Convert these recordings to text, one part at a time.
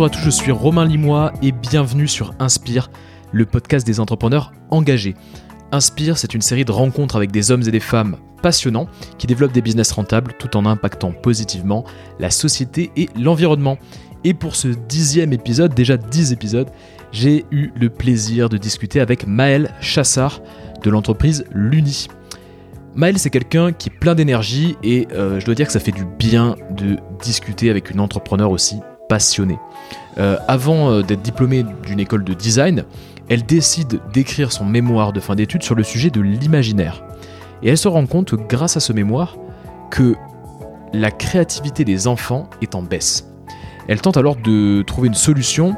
Bonjour à tous, je suis Romain Limois et bienvenue sur Inspire, le podcast des entrepreneurs engagés. Inspire, c'est une série de rencontres avec des hommes et des femmes passionnants qui développent des business rentables tout en impactant positivement la société et l'environnement. Et pour ce dixième épisode, déjà dix épisodes, j'ai eu le plaisir de discuter avec Maël Chassard de l'entreprise Luni. Maël, c'est quelqu'un qui est plein d'énergie et euh, je dois dire que ça fait du bien de discuter avec une entrepreneur aussi passionnée. Euh, avant euh, d'être diplômée d'une école de design, elle décide d'écrire son mémoire de fin d'études sur le sujet de l'imaginaire. Et elle se rend compte, grâce à ce mémoire, que la créativité des enfants est en baisse. Elle tente alors de trouver une solution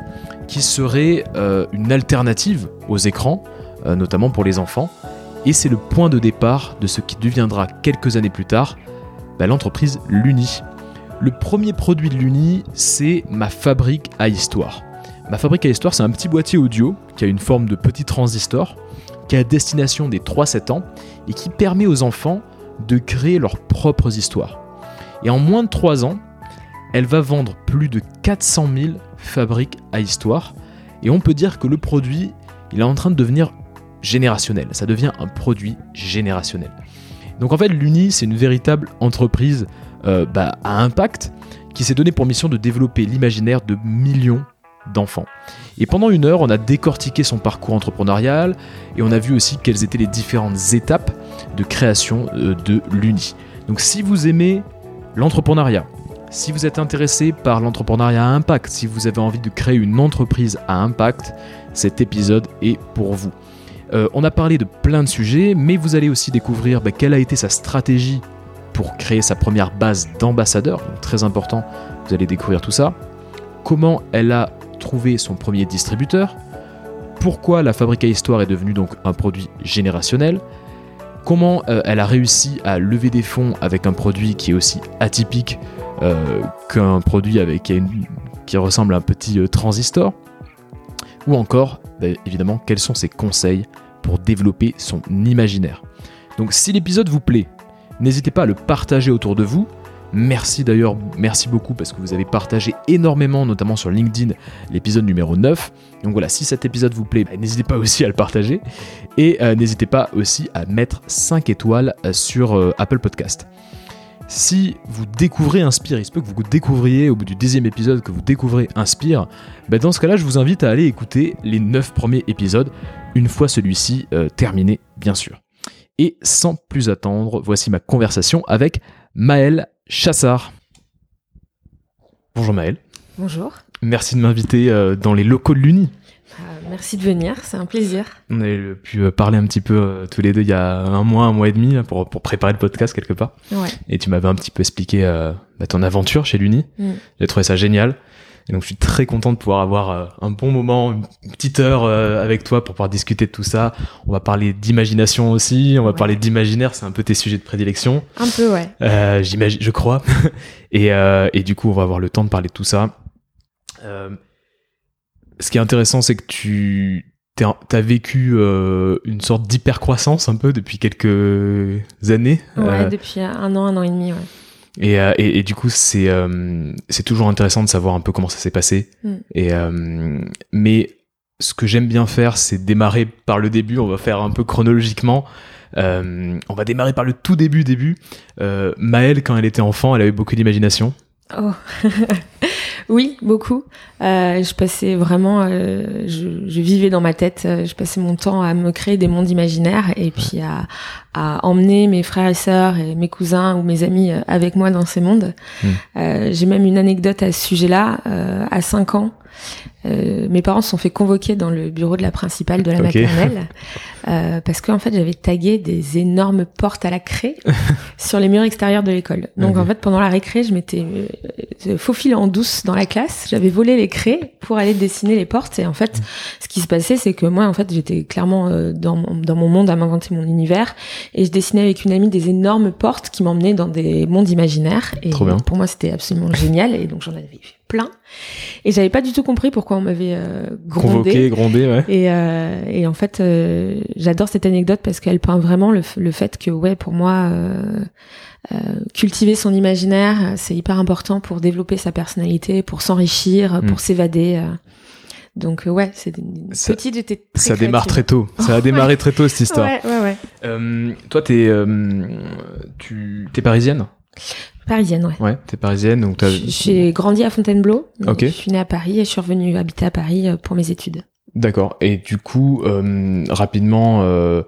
qui serait une alternative aux écrans, notamment pour les enfants, et c'est le point de départ de ce qui deviendra quelques années plus tard bah, l'entreprise Luni. Le premier produit de Luni, c'est ma fabrique à histoire. Ma fabrique à histoire, c'est un petit boîtier audio qui a une forme de petit transistor, qui a à destination des 3-7 ans et qui permet aux enfants de créer leurs propres histoires. Et en moins de 3 ans, elle va vendre plus de 400 000 fabriques à histoire. Et on peut dire que le produit, il est en train de devenir générationnel. Ça devient un produit générationnel. Donc en fait, l'Uni, c'est une véritable entreprise euh, bah, à impact qui s'est donné pour mission de développer l'imaginaire de millions d'enfants. Et pendant une heure, on a décortiqué son parcours entrepreneurial et on a vu aussi quelles étaient les différentes étapes de création euh, de l'Uni. Donc si vous aimez l'entrepreneuriat, si vous êtes intéressé par l'entrepreneuriat à impact, si vous avez envie de créer une entreprise à impact, cet épisode est pour vous. Euh, on a parlé de plein de sujets, mais vous allez aussi découvrir bah, quelle a été sa stratégie pour créer sa première base d'ambassadeur, très important, vous allez découvrir tout ça. Comment elle a trouvé son premier distributeur, pourquoi la fabrique histoire est devenue donc un produit générationnel, comment euh, elle a réussi à lever des fonds avec un produit qui est aussi atypique euh, qu'un produit qui, ressemble à un petit transistor, ou encore, bah, évidemment, quels sont ses conseils pour développer son imaginaire. Donc si l'épisode vous plaît, n'hésitez pas à le partager autour de vous. Merci d'ailleurs, merci beaucoup parce que vous avez partagé énormément, notamment sur LinkedIn, l'épisode numéro 9. Donc voilà, si cet épisode vous plaît, n'hésitez pas aussi à le partager. Et euh, n'hésitez pas aussi à mettre 5 étoiles euh, sur euh, Apple Podcast. Si vous découvrez Inspire, il se peut que vous découvriez au bout du deuxième épisode que vous découvrez Inspire, bah, dans ce cas-là, je vous invite à aller écouter les 9 premiers épisodes, une fois celui-ci terminé, bien sûr. Et sans plus attendre, voici ma conversation avec Maëlle Chassard. Bonjour Maëlle. Bonjour. Merci de m'inviter euh, dans les locaux de l'Uni. Merci de venir, c'est un plaisir. On a pu euh, parler un petit peu euh, tous les deux il y a un mois, un mois et demi pour, pour préparer le podcast quelque part. Ouais. Et tu m'avais un petit peu expliqué euh, bah, ton aventure chez l'Uni. Mm. J'ai trouvé ça génial. Et donc je suis très content de pouvoir avoir un bon moment, une petite heure avec toi pour pouvoir discuter de tout ça. On va parler d'imagination aussi, on va parler d'imaginaire, c'est un peu tes sujets de prédilection. Un peu, ouais. Euh, J'imagine, je crois. et, et du coup, on va avoir le temps de parler de tout ça. Euh, ce qui est intéressant, c'est que tu as vécu euh, une sorte d'hypercroissance un peu depuis quelques années. Ouais, euh, depuis un an, un an et demi, ouais. Et, euh, et, et, du coup, c'est c'est toujours intéressant de savoir un peu comment ça s'est passé. Mm. Et mais ce que j'aime bien faire, c'est démarrer par le début. On va faire un peu chronologiquement. on va démarrer par le tout début, début. Maëlle, quand elle était enfant, elle avait beaucoup d'imagination. Oh. Oui, beaucoup. Euh, je passais vraiment, euh, je, vivais dans ma tête. Euh, je passais mon temps à me créer des mondes imaginaires et puis à, emmener mes frères et sœurs et mes cousins ou mes amis avec moi dans ces mondes. Hmm. J'ai même une anecdote à ce sujet-là. à 5 ans, euh, mes parents se sont fait convoquer dans le bureau de la principale de la maternelle euh, parce qu'en fait j'avais tagué des énormes portes à la craie sur les murs extérieurs de l'école. Donc en fait pendant la récré je m'étais euh, faufilée en douce dans la classe, j'avais volé les craies pour aller dessiner les portes et en fait ce qui se passait c'est que moi en fait j'étais clairement euh, dans, mon, dans mon monde à m'inventer mon univers et je dessinais avec une amie des énormes portes qui m'emmenaient dans des mondes imaginaires et pour moi c'était absolument génial et donc j'en avais plein. Et j'avais pas du tout compris pourquoi on m'avait euh, grondé. Convoqué, grondé, ouais. Et, euh, et en fait, euh, j'adore cette anecdote parce qu'elle peint vraiment le, fait que, ouais, pour moi, euh, cultiver son imaginaire, c'est hyper important pour développer sa personnalité, pour s'enrichir, Mm. pour s'évader. Donc, ouais, c'est petite, j'étais très Ça démarre très tôt. Ça a démarré très tôt cette histoire. Ouais, ouais, ouais. Euh, toi, t'es, euh, tu, t'es parisienne? Parisienne, ouais. Ouais, t'es parisienne donc t'as. J'ai grandi à Fontainebleau. Ok. Je suis née à Paris et je suis revenue habiter à Paris euh, pour mes études. D'accord. Et du coup, euh, rapidement, euh,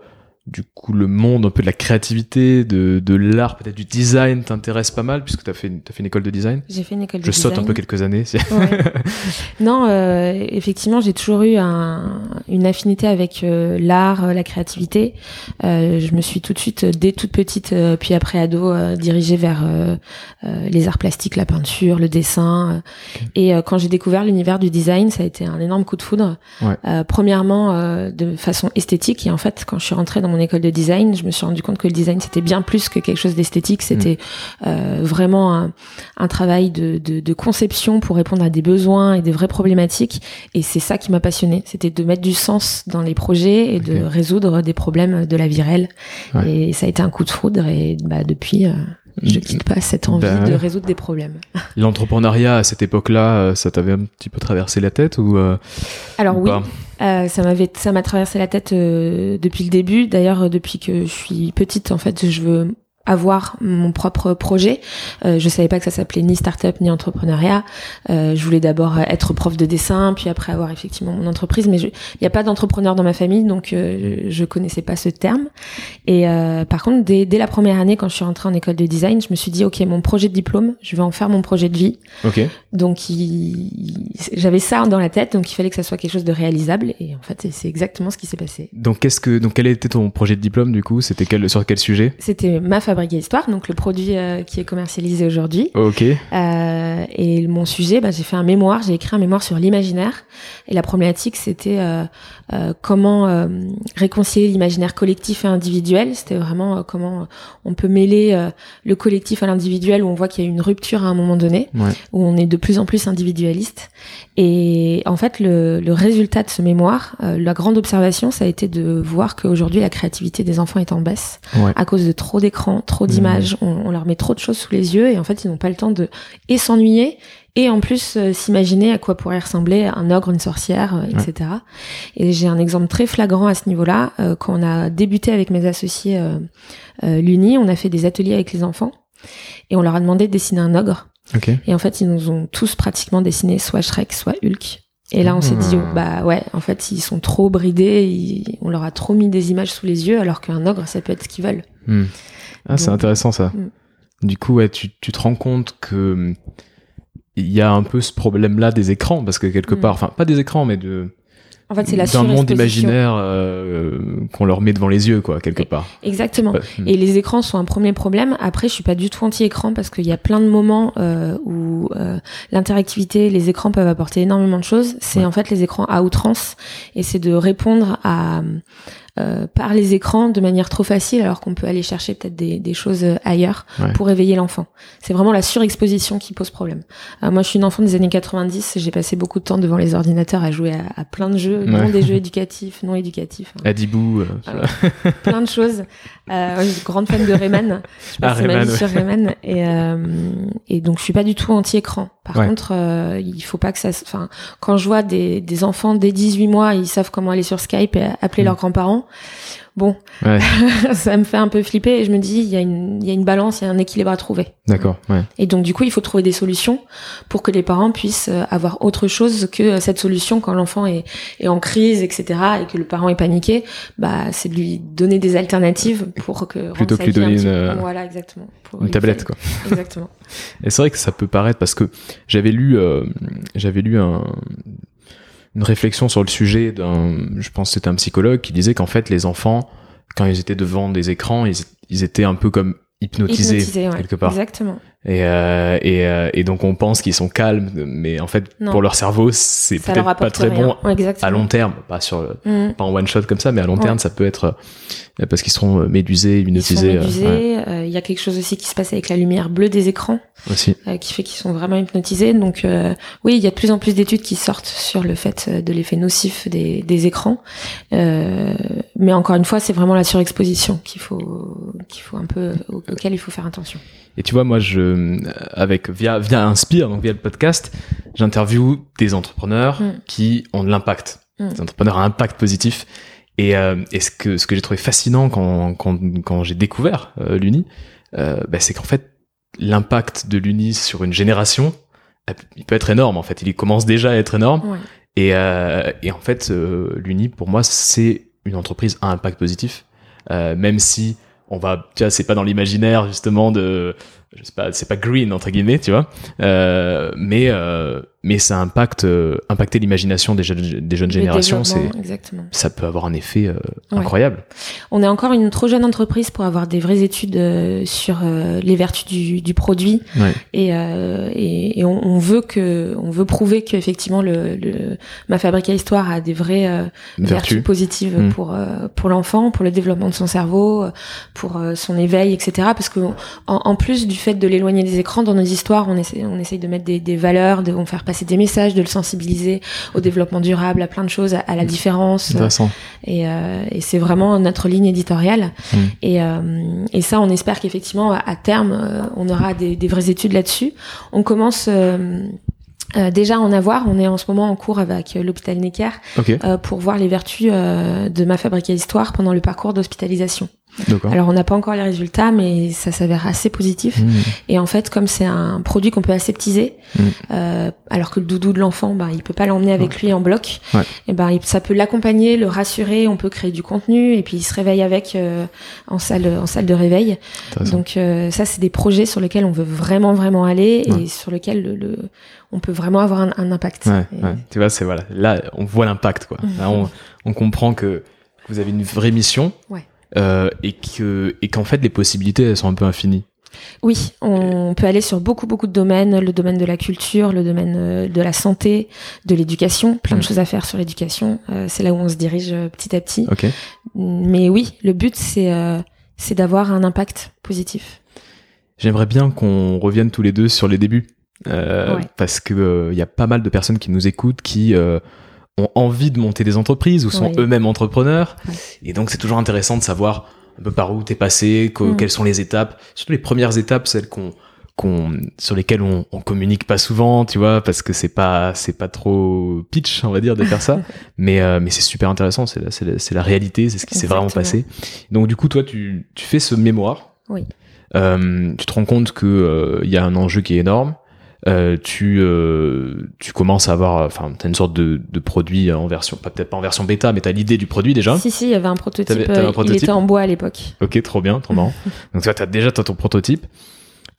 du coup, le monde un peu de la créativité, de, de l'art, peut-être du design t'intéresse pas mal puisque t'as fait, t'as fait une école de design. J'ai fait une école de Je saute un design. peu quelques années. Ouais. non, euh, effectivement, j'ai toujours eu un, une affinité avec euh, l'art, euh, la créativité. Euh, je me suis tout de suite, dès toute petite, puis après ado, dirigée vers les arts plastiques, la peinture, le dessin. Et quand j'ai découvert l'univers du design, ça a été un énorme coup de foudre. Ouais. Premièrement, de façon esthétique. Et en fait, quand je suis rentrée dans mon école de design, je me suis rendu compte que le design, c'était bien plus que quelque chose d'esthétique. C'était euh, vraiment un, un travail de, de, de conception pour répondre à des besoins et des vraies problématiques. Et c'est ça qui m'a passionné. C'était de mettre du sens dans les projets et de résoudre des problèmes de la vie réelle. Ouais. Et ça a été un coup de foudre. Et bah, depuis, euh, je quitte pas cette envie Bah de résoudre des problèmes. L'entrepreneuriat à cette époque-là, euh, ça t'avait un petit peu traversé la tête ou euh, Alors ou oui, Euh, ça m'avait, ça m'a traversé la tête euh, depuis le début. D'ailleurs, euh, depuis que je suis petite, en fait, je veux avoir mon propre projet. Euh, je savais pas que ça s'appelait ni start-up ni entrepreneuriat. Euh, je voulais d'abord être prof de dessin, puis après avoir effectivement mon entreprise. Mais il n'y a pas d'entrepreneur dans ma famille, donc euh, je connaissais pas ce terme. Et euh, par contre, dès, dès la première année, quand je suis rentrée en école de design, je me suis dit ok, mon projet de diplôme, je vais en faire mon projet de vie. Ok. Donc il- j'avais ça dans la tête, donc il fallait que ça soit quelque chose de réalisable. Et en fait, c'est exactement ce qui s'est passé. Donc qu'est-ce que donc quel était ton projet de diplôme du coup? C'était quel sur quel sujet? C'était ma à histoire, donc le produit euh, qui est commercialisé aujourd'hui. Ok. Euh, et mon sujet, bah, j'ai fait un mémoire, j'ai écrit un mémoire sur l'imaginaire. Et la problématique, c'était euh, comment réconcilier l'imaginaire collectif et individuel. C'était vraiment comment on peut mêler le collectif à l'individuel, où on voit qu'il y a une rupture à un moment donné, Ouais. où on est de plus en plus individualiste. Et en fait, le, le résultat de ce mémoire, la grande observation, ça a été de voir qu'aujourd'hui, la créativité des enfants est en baisse Ouais. à cause de trop d'écrans, trop d'images. On, on leur met trop de choses sous les yeux et en fait, ils n'ont pas le temps de et s'ennuyer et en plus euh, s'imaginer à quoi pourrait ressembler un ogre, une sorcière, euh, etc. Et j'ai un exemple très flagrant à ce niveau-là. Euh, quand on a débuté avec mes associés l'Uni, on a fait des ateliers avec les enfants et on leur a demandé de dessiner un ogre. Et en fait, ils nous ont tous pratiquement dessiné soit Shrek, soit Hulk. Et là, on s'est dit, oh, bah ouais, en fait, ils sont trop bridés, ils- on leur a trop mis des images sous les yeux, alors qu'un ogre, ça peut être ce qu'ils veulent. Hmm. Ah, c'est intéressant ça. Mm. Du coup, ouais, tu, tu te rends compte que hum, il y a un peu ce problème-là des écrans, parce que quelque Mm. part, enfin pas des écrans, mais de En fait, c'est la d'un monde imaginaire euh, qu'on leur met devant les yeux, quoi, quelque part. Exactement. Ouais. Et les écrans sont un premier problème. Après, je suis pas du tout anti-écran parce qu'il y a plein de moments euh, où euh, l'interactivité, les écrans peuvent apporter énormément de choses. C'est Ouais. en fait les écrans à outrance et c'est de répondre à euh, par les écrans de manière trop facile alors qu'on peut aller chercher peut-être des, des choses euh, ailleurs Ouais. pour éveiller l'enfant. C'est vraiment la surexposition qui pose problème. Euh, moi, je suis une enfant des années 90. J'ai passé beaucoup de temps devant les ordinateurs à jouer à, à plein de jeux, Ouais. non des jeux éducatifs, non éducatifs. hein Adibou, euh, plein de choses. Euh, je suis grande fan de Rayman. Je Ah, passe ma Rayman, vie ouais. sur Rayman et euh, et donc je suis pas du tout anti-écran. Par Ouais. contre, euh, il faut pas que ça. se- Enfin, quand je vois des des enfants dès 18 mois, ils savent comment aller sur Skype et appeler Mm. leurs grands-parents. Bon, Ouais. ça me fait un peu flipper et je me dis il y a une il y a une balance, il y a un équilibre à trouver. D'accord, ouais. Et donc du coup, il faut trouver des solutions pour que les parents puissent euh, avoir autre chose que euh, cette solution quand l'enfant est, est en crise, etc. et que le parent est paniqué. Bah, c'est de lui donner des alternatives pour que Plutôt que lui un donner une, euh, voilà exactement pour Une tablette, quoi. Exactement. Et c'est vrai que ça peut paraître parce que j'avais lu, euh, j'avais lu un, une réflexion sur le sujet d'un, je pense que c'était un psychologue qui disait qu'en fait les enfants, quand ils étaient devant des écrans, ils, ils étaient un peu comme hypnotisés, Hypnotisés, ouais. quelque part. Exactement. Et, euh, et, euh, et donc on pense qu'ils sont calmes, mais en fait Non. pour leur cerveau c'est peut-être pas très rien. bon Exactement. à long terme, pas sur le- Mm. pas en one shot comme ça, mais à long Ouais. terme ça peut être euh, parce qu'ils seront médusés, hypnotisés euh, ouais, euh, Il y a quelque chose aussi qui se passe avec la lumière bleue des écrans, aussi. qui fait qu'ils sont vraiment hypnotisés. Donc euh, oui, il y a de plus en plus d'études qui sortent sur le fait de l'effet nocif des, des écrans. Euh, mais encore une fois, c'est vraiment la surexposition qu'il faut, qu'il faut un peu, au- auquel il faut faire attention. Et tu vois, moi, je, avec via via Inspire, donc via le podcast, j'interviewe des entrepreneurs Mm. qui ont de l'impact, Mm. des entrepreneurs à impact positif. Et, euh, et ce que ce que j'ai trouvé fascinant quand quand quand j'ai découvert euh, l'Uni, euh, bah, c'est qu'en fait l'impact de l'Uni sur une génération, il peut être énorme. En fait, il commence déjà à être énorme. Ouais. Et, euh, et en fait, euh, l'Uni, pour moi, c'est une entreprise à impact positif, euh, même si on va, tu vois, c'est pas dans l'imaginaire justement de, je sais pas, c'est pas green entre guillemets, tu vois, euh, mais euh, mais ça impacte euh, impacter l'imagination des jeunes des jeunes générations, c'est ça peut avoir un effet Ouais. incroyable. On est encore une trop jeune entreprise pour avoir des vraies études sur les vertus du, du produit Ouais. et, et, et on, on veut que on veut prouver qu'effectivement le, le ma fabrique à histoire a des vraies vertus Vertu. positives Mm. pour pour l'enfant, pour le développement de son cerveau, pour son éveil, etc. Parce que en, en plus du fait de l'éloigner des écrans dans nos histoires, on essaie on essaye de mettre des, des valeurs, de on faire passer des messages, de le sensibiliser au développement durable, à plein de choses, à, à la différence. Intéressant. Et, euh, et c'est vraiment notre ligne éditoriale. Mm. Et, euh, et ça, on espère qu'effectivement, à, à terme, euh, on aura des, des vraies études là-dessus. On commence euh, euh, déjà en avoir. On est en ce moment en cours avec euh, l'hôpital Necker euh, pour voir les vertus euh, de ma fabrique à histoire pendant le parcours d'hospitalisation. Alors, on n'a pas encore les résultats, mais ça s'avère assez positif. Mmh. Et en fait, comme c'est un produit qu'on peut aseptiser, Mm. euh, alors que le doudou de l'enfant, bah, il peut pas l'emmener avec lui en bloc, Ouais. et ben il- ça peut l'accompagner, le rassurer, on peut créer du contenu, et puis il se réveille avec euh, en salle en salle de réveil. Donc euh, ça, c'est des projets sur lesquels on veut vraiment vraiment aller Ouais. et sur lesquels le, le- on peut vraiment avoir un, un impact. Ouais, Et- ouais. Tu vois, c'est voilà. Là, on voit l'impact, quoi. Là, on, on comprend que vous avez une vraie mission. Ouais. Euh, et que et qu'en fait les possibilités elles sont un peu infinies. Oui, on peut aller sur beaucoup beaucoup de domaines, le domaine de la culture, le domaine euh, de la santé, de l'éducation, plein de Mm. choses à faire sur l'éducation. Euh, c'est là où on se dirige petit à petit. Mais oui, le but c'est euh, c'est d'avoir un impact positif. J'aimerais bien qu'on revienne tous les deux sur les débuts. Euh, Ouais. Parce que euh, y a pas mal de personnes qui nous écoutent qui euh, ont envie de monter des entreprises ou sont Ouais. eux-mêmes entrepreneurs. Ouais. Et donc c'est toujours intéressant de savoir un peu par où t'es passé, co- Mm. quelles sont les étapes, surtout les premières étapes, celles qu'on qu'on sur lesquelles on, on communique pas souvent, tu vois, parce que c'est pas c'est pas trop pitch, on va dire, de faire ça. mais euh, mais c'est super intéressant, c'est la, c'est la, la réalité, c'est ce qui s'est vraiment passé. Donc du coup, toi, tu tu fais ce mémoire. Oui. Euh, tu te rends compte que euh, il y a un enjeu qui est énorme. Euh, tu euh, tu commences à avoir, enfin, t'as une sorte de, de produit en version, pas peut-être pas en version bêta, mais t'as l'idée du produit déjà. Si si, il y avait un prototype. T'avais- t'avais un euh, prototype Il était en bois à l'époque. Ok, trop bien, trop marrant. Donc tu vois, t'as déjà t'as ton prototype.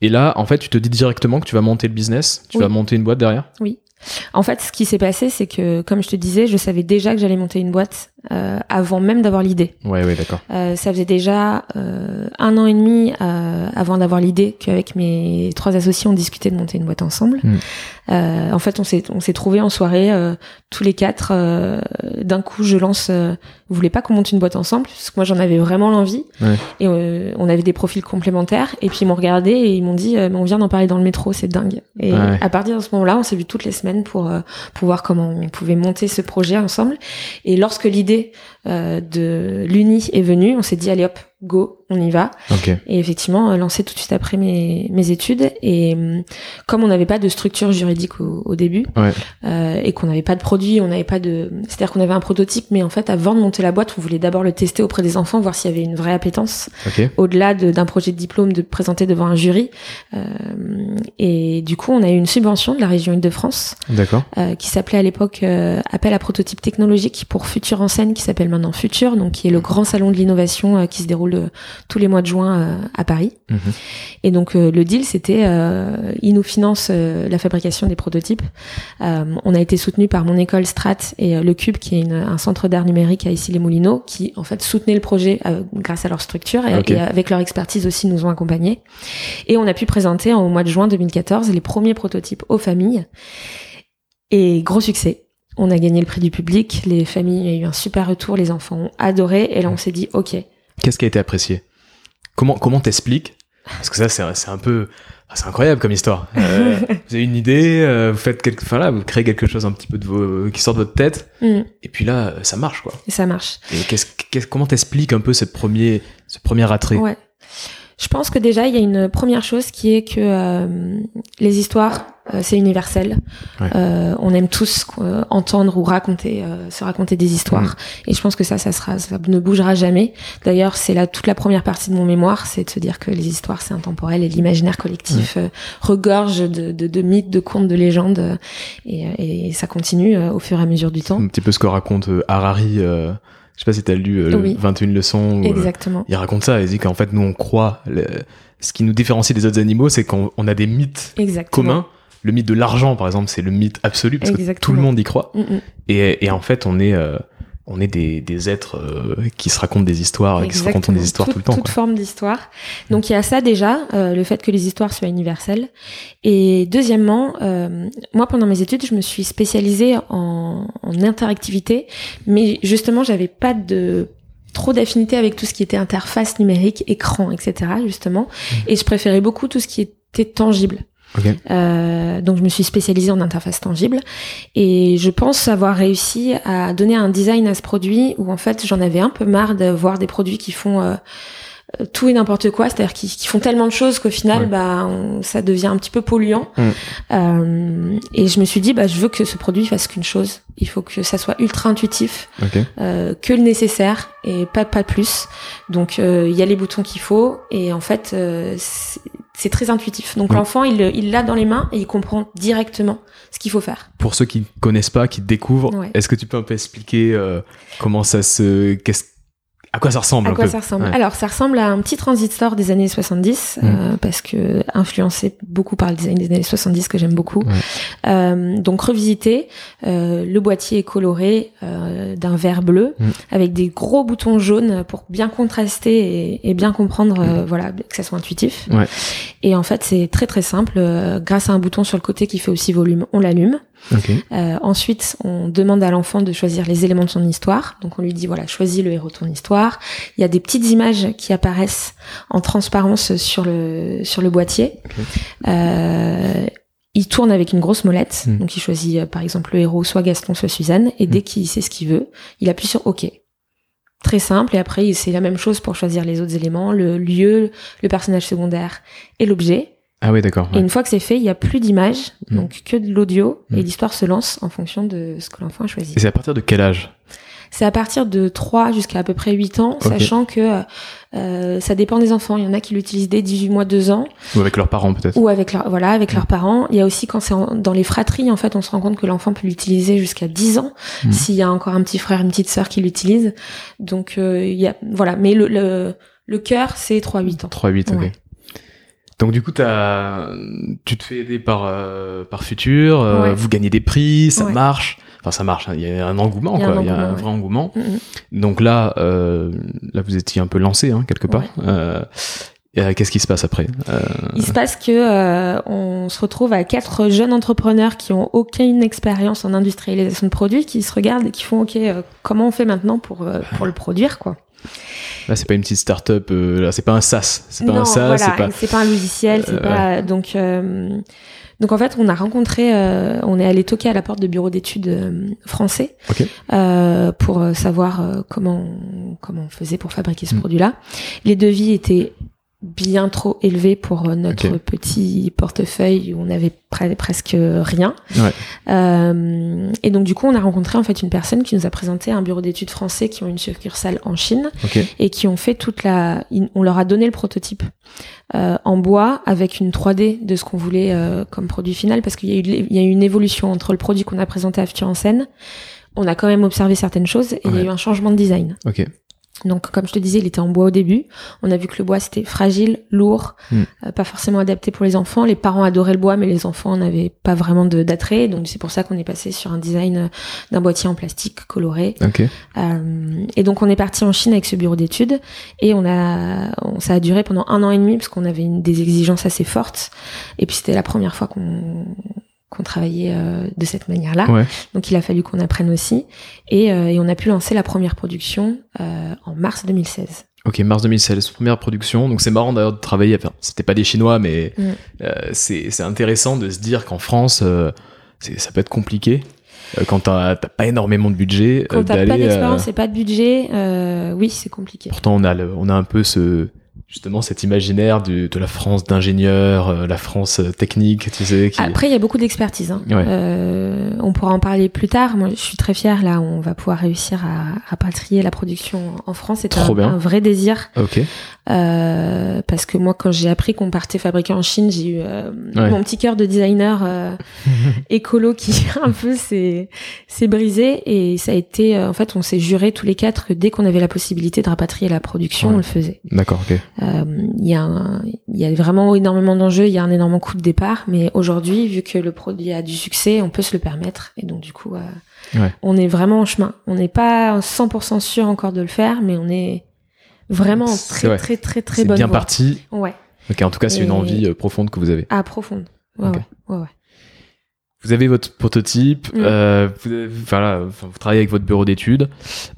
Et là, en fait, tu te dis directement que tu vas monter le business, tu Oui. vas monter une boîte derrière? En fait, ce qui s'est passé, c'est que, comme je te disais, je savais déjà que j'allais monter une boîte euh, avant même d'avoir l'idée. Ouais, ouais, d'accord. Euh, ça faisait déjà euh, un an et demi euh, avant d'avoir l'idée qu'avec mes trois associés, on discutait de monter une boîte ensemble. Mm. Euh, en fait, on s'est on s'est trouvés en soirée euh, tous les quatre. euh, D'un coup, je lance. Euh, vous voulez pas qu'on monte une boîte ensemble? Parce que moi, j'en avais vraiment l'envie. Ouais. Et euh, on avait des profils complémentaires. Et puis ils m'ont regardé et ils m'ont dit euh, Mais on vient d'en parler dans le métro, c'est dingue. Et Ouais. à partir de ce moment-là, on s'est vu toutes les semaines pour euh, pour voir comment on pouvait monter ce projet ensemble. Et lorsque l'idée euh, de l'Uni est venue, on s'est dit allez hop, go, on y va. Ok. Et effectivement, euh, lancé tout de suite après mes, mes études. Et hum, comme on n'avait pas de structure juridique au, au début, Ouais. euh, et qu'on n'avait pas de produit, on n'avait pas de, c'est-à-dire qu'on avait un prototype, mais en fait, avant de monter la boîte, on voulait d'abord le tester auprès des enfants, voir s'il y avait une vraie appétence, Ok. au-delà de- d'un projet de diplôme, de présenter devant un jury. Euh, et du coup, on a eu une subvention de la région Île-de-France D'accord. euh, qui s'appelait à l'époque euh, Appel à prototype technologique pour Futur en scène, qui s'appelle maintenant Futur, donc qui est le grand salon de l'innovation euh, qui se déroule déroule tous les mois de juin à Paris. Mhm. Et donc le deal, c'était, ils nous financent la fabrication des prototypes. on a été soutenu par mon école Strat et le Cube, qui est une, un centre d'art numérique à Issy-les-Moulineaux, qui en fait soutenait le projet grâce à leur structure et, avec leur expertise aussi nous ont accompagnés. Et on a pu présenter en- au mois de juin 2014 les premiers prototypes aux familles. Et gros succès. On a gagné le prix du public, les familles, a eu un super retour, les enfants ont adoré, et là on s'est dit, ok, Qu'est-ce qui a été apprécié? Comment comment t'expliques? Parce que ça, c'est c'est un peu. ah, C'est incroyable comme histoire. Euh, vous avez une idée, euh, vous faites quelque, enfin là, vous créez quelque chose un petit peu de vos, qui sort de votre tête, Mm. et puis là, euh, ça marche quoi. et ça marche. Et qu'est-ce, qu'est-ce- comment t'expliques un peu ce premier, ce premier attrait? Ouais. Je pense que déjà, il y a une première chose qui est que euh, les histoires, euh, c'est universel. Ouais. Euh, on aime tous euh, entendre ou raconter, euh, se raconter des histoires. Et je pense que ça, ça sera, ça ne bougera jamais. D'ailleurs, c'est là toute la première partie de mon mémoire, c'est de se dire que les histoires, c'est intemporel et l'imaginaire collectif euh, regorge de, de, de mythes, de contes, de légendes, et, et ça continue euh, au fur et à mesure du temps. Un petit peu ce que raconte euh, Harari. Je sais pas si t'as lu euh, le Oui. 21 leçons. où, euh, Exactement. il raconte ça. Il dit qu'en fait, nous, on croit. le- ce qui nous différencie des autres animaux, c'est qu'on on a des mythes Exactement. communs. Le mythe de l'argent, par exemple, c'est le mythe absolu parce que tout le monde y croit. Mm, mm. Et, et en fait, on est, euh, on est des, des êtres euh, qui se racontent des histoires, qui se racontent des histoires tout le temps. Toute quoi. forme d'histoire. Donc il y a ça déjà, euh, le fait que les histoires soient universelles. Et deuxièmement, euh, moi pendant mes études, je me suis spécialisée en, en interactivité, mais justement j'avais pas de trop d'affinité avec tout ce qui était interface numérique, écran, etc. Justement, Mmh. et je préférais beaucoup tout ce qui était tangible. Ok. Euh, donc je me suis spécialisée en interface tangible et je pense avoir réussi à donner un design à ce produit où en fait j'en avais un peu marre de voir des produits qui font euh, tout et n'importe quoi, c'est-à-dire qui, qui font tellement de choses qu'au final Ouais. bah on- ça devient un petit peu polluant. Mm. Euh, et je me suis dit bah je veux que ce produit fasse qu'une chose, il faut que ça soit ultra intuitif, Ok. euh, que le nécessaire et pas pas plus. Donc euh, il y a les boutons qu'il faut et en fait euh, c'est très intuitif. Donc Oui. l'enfant il il l'a dans les mains et il comprend directement ce qu'il faut faire. Pour ceux qui connaissent pas, qui découvrent, Ouais. est-ce que tu peux un peu expliquer euh, comment ça se, qu'est-ce, à quoi ça ressemble À un quoi peu ça ressemble Ouais. Alors ça ressemble à un petit transistor des années 70 Mm. euh, parce que influencé beaucoup par le design des années 70 que j'aime beaucoup. Ouais. Euh, donc revisité, euh, le boîtier est coloré euh, d'un vert bleu Mm. avec des gros boutons jaunes pour bien contraster et, et bien comprendre, euh, voilà, que ça soit intuitif. Ouais. Et en fait c'est très très simple. euh, grâce à un bouton sur le côté qui fait aussi volume, on l'allume. Euh, ensuite, on demande à l'enfant de choisir les éléments de son histoire. Donc, on lui dit voilà, choisis le héros de ton histoire. Il y a des petites images qui apparaissent en transparence sur le sur le boîtier. Euh, il tourne avec une grosse molette. Mm. Donc, il choisit euh, par exemple le héros, soit Gaston, soit Suzanne. Et dès qu'il sait ce qu'il veut, il appuie sur OK. Très simple. Et après, c'est la même chose pour choisir les autres éléments, le lieu, le personnage secondaire et l'objet. Ah oui, d'accord. Et ouais. une fois que c'est fait, il n'y a plus d'image, Mm. donc que de l'audio, Mm. et l'histoire se lance en fonction de ce que l'enfant a choisi. Et c'est à partir de quel âge? C'est à partir de 3 jusqu'à à peu près 8 ans, sachant que euh, ça dépend des enfants. Il y en a qui l'utilisent dès 18 mois, 2 ans, Ou avec leurs parents peut-être ou avec, leur, voilà, avec Mm. leurs parents. Il y a aussi quand c'est dans les fratries, en fait, on se rend compte que l'enfant peut l'utiliser jusqu'à 10 ans, Mm. s'il y a encore un petit frère, une petite sœur qui l'utilise. Donc, euh, il y a, voilà. Mais le, le, le cœur, c'est 3-8 ans. 3-8, ok. Donc du coup, tu te fais aider par euh, par Futur, euh, Ouais. vous gagnez des prix, ça Ouais. marche. Enfin, ça marche. hein, Il y a un engouement, Il y a un quoi. Il y a un vrai engouement. Mm, mm. Donc là, euh, là, vous étiez un peu lancé, hein, quelque part. Euh, et, euh, Qu'est-ce qui se passe après Euh, Il se passe que euh, on se retrouve à quatre jeunes entrepreneurs qui ont aucune expérience en industrialisation de produits, qui se regardent et qui font OK, euh, comment on fait maintenant pour euh, pour le produire quoi Là, c'est pas une petite start-up. euh, là, c'est pas un SaaS. C'est pas Non, un SaaS. voilà, C'est pas. c'est pas un logiciel, c'est Euh, pas donc euh, donc en fait on a rencontré, on est allé toquer à la porte de bureaux d'études français pour savoir comment on- comment on faisait pour fabriquer ce Mm. produit-là. Les devis étaient bien trop élevés pour euh, notre petit portefeuille où on avait pre- presque rien. Ouais. Euh, et donc du coup, on a rencontré en fait une personne qui nous a présenté un bureau d'études français qui ont une succursale en Chine Ok. et qui ont fait toute la. On leur a donné le prototype euh, en bois avec une 3D de ce qu'on voulait euh, comme produit final parce qu'il y a eu il y a eu une évolution entre le produit qu'on a présenté à Futur en scène. On a quand même observé certaines choses et il y a eu un changement de design. Ok. Donc, comme je te disais, il était en bois au début. On a vu que le bois c'était fragile, lourd, Mm. euh, pas forcément adapté pour les enfants. Les parents adoraient le bois, mais les enfants n'avaient pas vraiment d'attrait. Donc, c'est pour ça qu'on est passé sur un design euh, d'un boîtier en plastique coloré. Euh, et donc, on est parti en Chine avec ce bureau d'études et on a, on, ça a duré pendant un an et demi parce qu'on avait une, des exigences assez fortes. Et puis, c'était la première fois qu'on qu'on travaillait euh, de cette manière-là. Ouais. Donc il a fallu qu'on apprenne aussi. Et, euh, et on a pu lancer la première production euh, en mars 2016. Ok, mars 2016, première production. Donc c'est marrant d'ailleurs de travailler. Enfin, c'était pas des Chinois, mais Mm. c'est intéressant de se dire qu'en France, ça peut être compliqué quand t'as pas énormément de budget Quand t'as pas d'expérience et pas de budget, oui, c'est compliqué. pourtant, on a le- on a un peu ce justement cet imaginaire du- de la France d'ingénieurs, euh, la France euh, technique, tu sais. Qui... Après, il y a beaucoup d'expertise. hein. Ouais. Euh, on pourra en parler plus tard. Moi, je suis très fière. Là, on va pouvoir réussir à rapatrier la production en France. C'est un, vrai désir. Ok. Euh, parce que moi, quand j'ai appris qu'on partait fabriquer en Chine, j'ai eu euh, Ouais. mon petit cœur de designer euh, écolo qui un peu s'est brisé et ça a été euh, en fait on s'est juré tous les quatre que dès qu'on avait la possibilité de rapatrier la production Ouais. on le faisait D'accord. Ok. Euh, il y a un- il y a vraiment énormément d'enjeux il y a un énorme coup de départ mais aujourd'hui vu que le produit a du succès on peut se le permettre et donc du coup euh, Ouais. on est vraiment en chemin on n'est pas 100% sûr encore de le faire mais on est vraiment très très très très C'est bonne bien voie. parti. ouais Ok. En tout cas, c'est une envie euh, profonde que vous avez. à profonde ouais ouais ouais Vous avez votre prototype, Mm. euh, vous, avez- voilà, enfin, vous travaillez avec votre bureau d'études.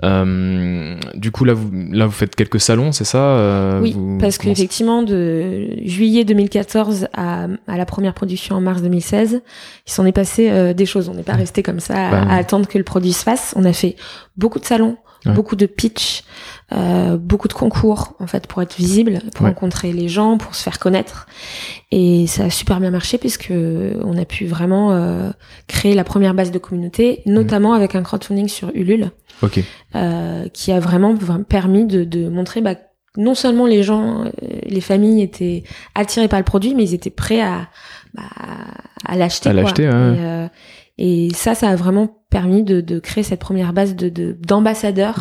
Euh, du coup, là vous, là, vous faites quelques salons, c'est ça euh, Oui, vous- parce qu'effectivement, de juillet 2014 à, à la première production en mars 2016, il s'en est passé des choses. On n'est pas resté comme ça à, Bah, à attendre que le produit se fasse. On a fait beaucoup de salons, Ouais. beaucoup de pitch, euh, beaucoup de concours, en fait, pour être visible, pour Ouais. rencontrer les gens, pour se faire connaître. Et ça a super bien marché puisque on a pu vraiment euh, créer la première base de communauté, notamment avec un crowdfunding sur Ulule Ok. euh, qui a vraiment permis de, de montrer bah, non seulement les gens, euh, les familles étaient attirés par le produit, mais ils étaient prêts à, bah, à l'acheter. À l'acheter, ouais. Et, euh, et ça, ça a vraiment permis de, de créer cette première base de de- d'ambassadeurs.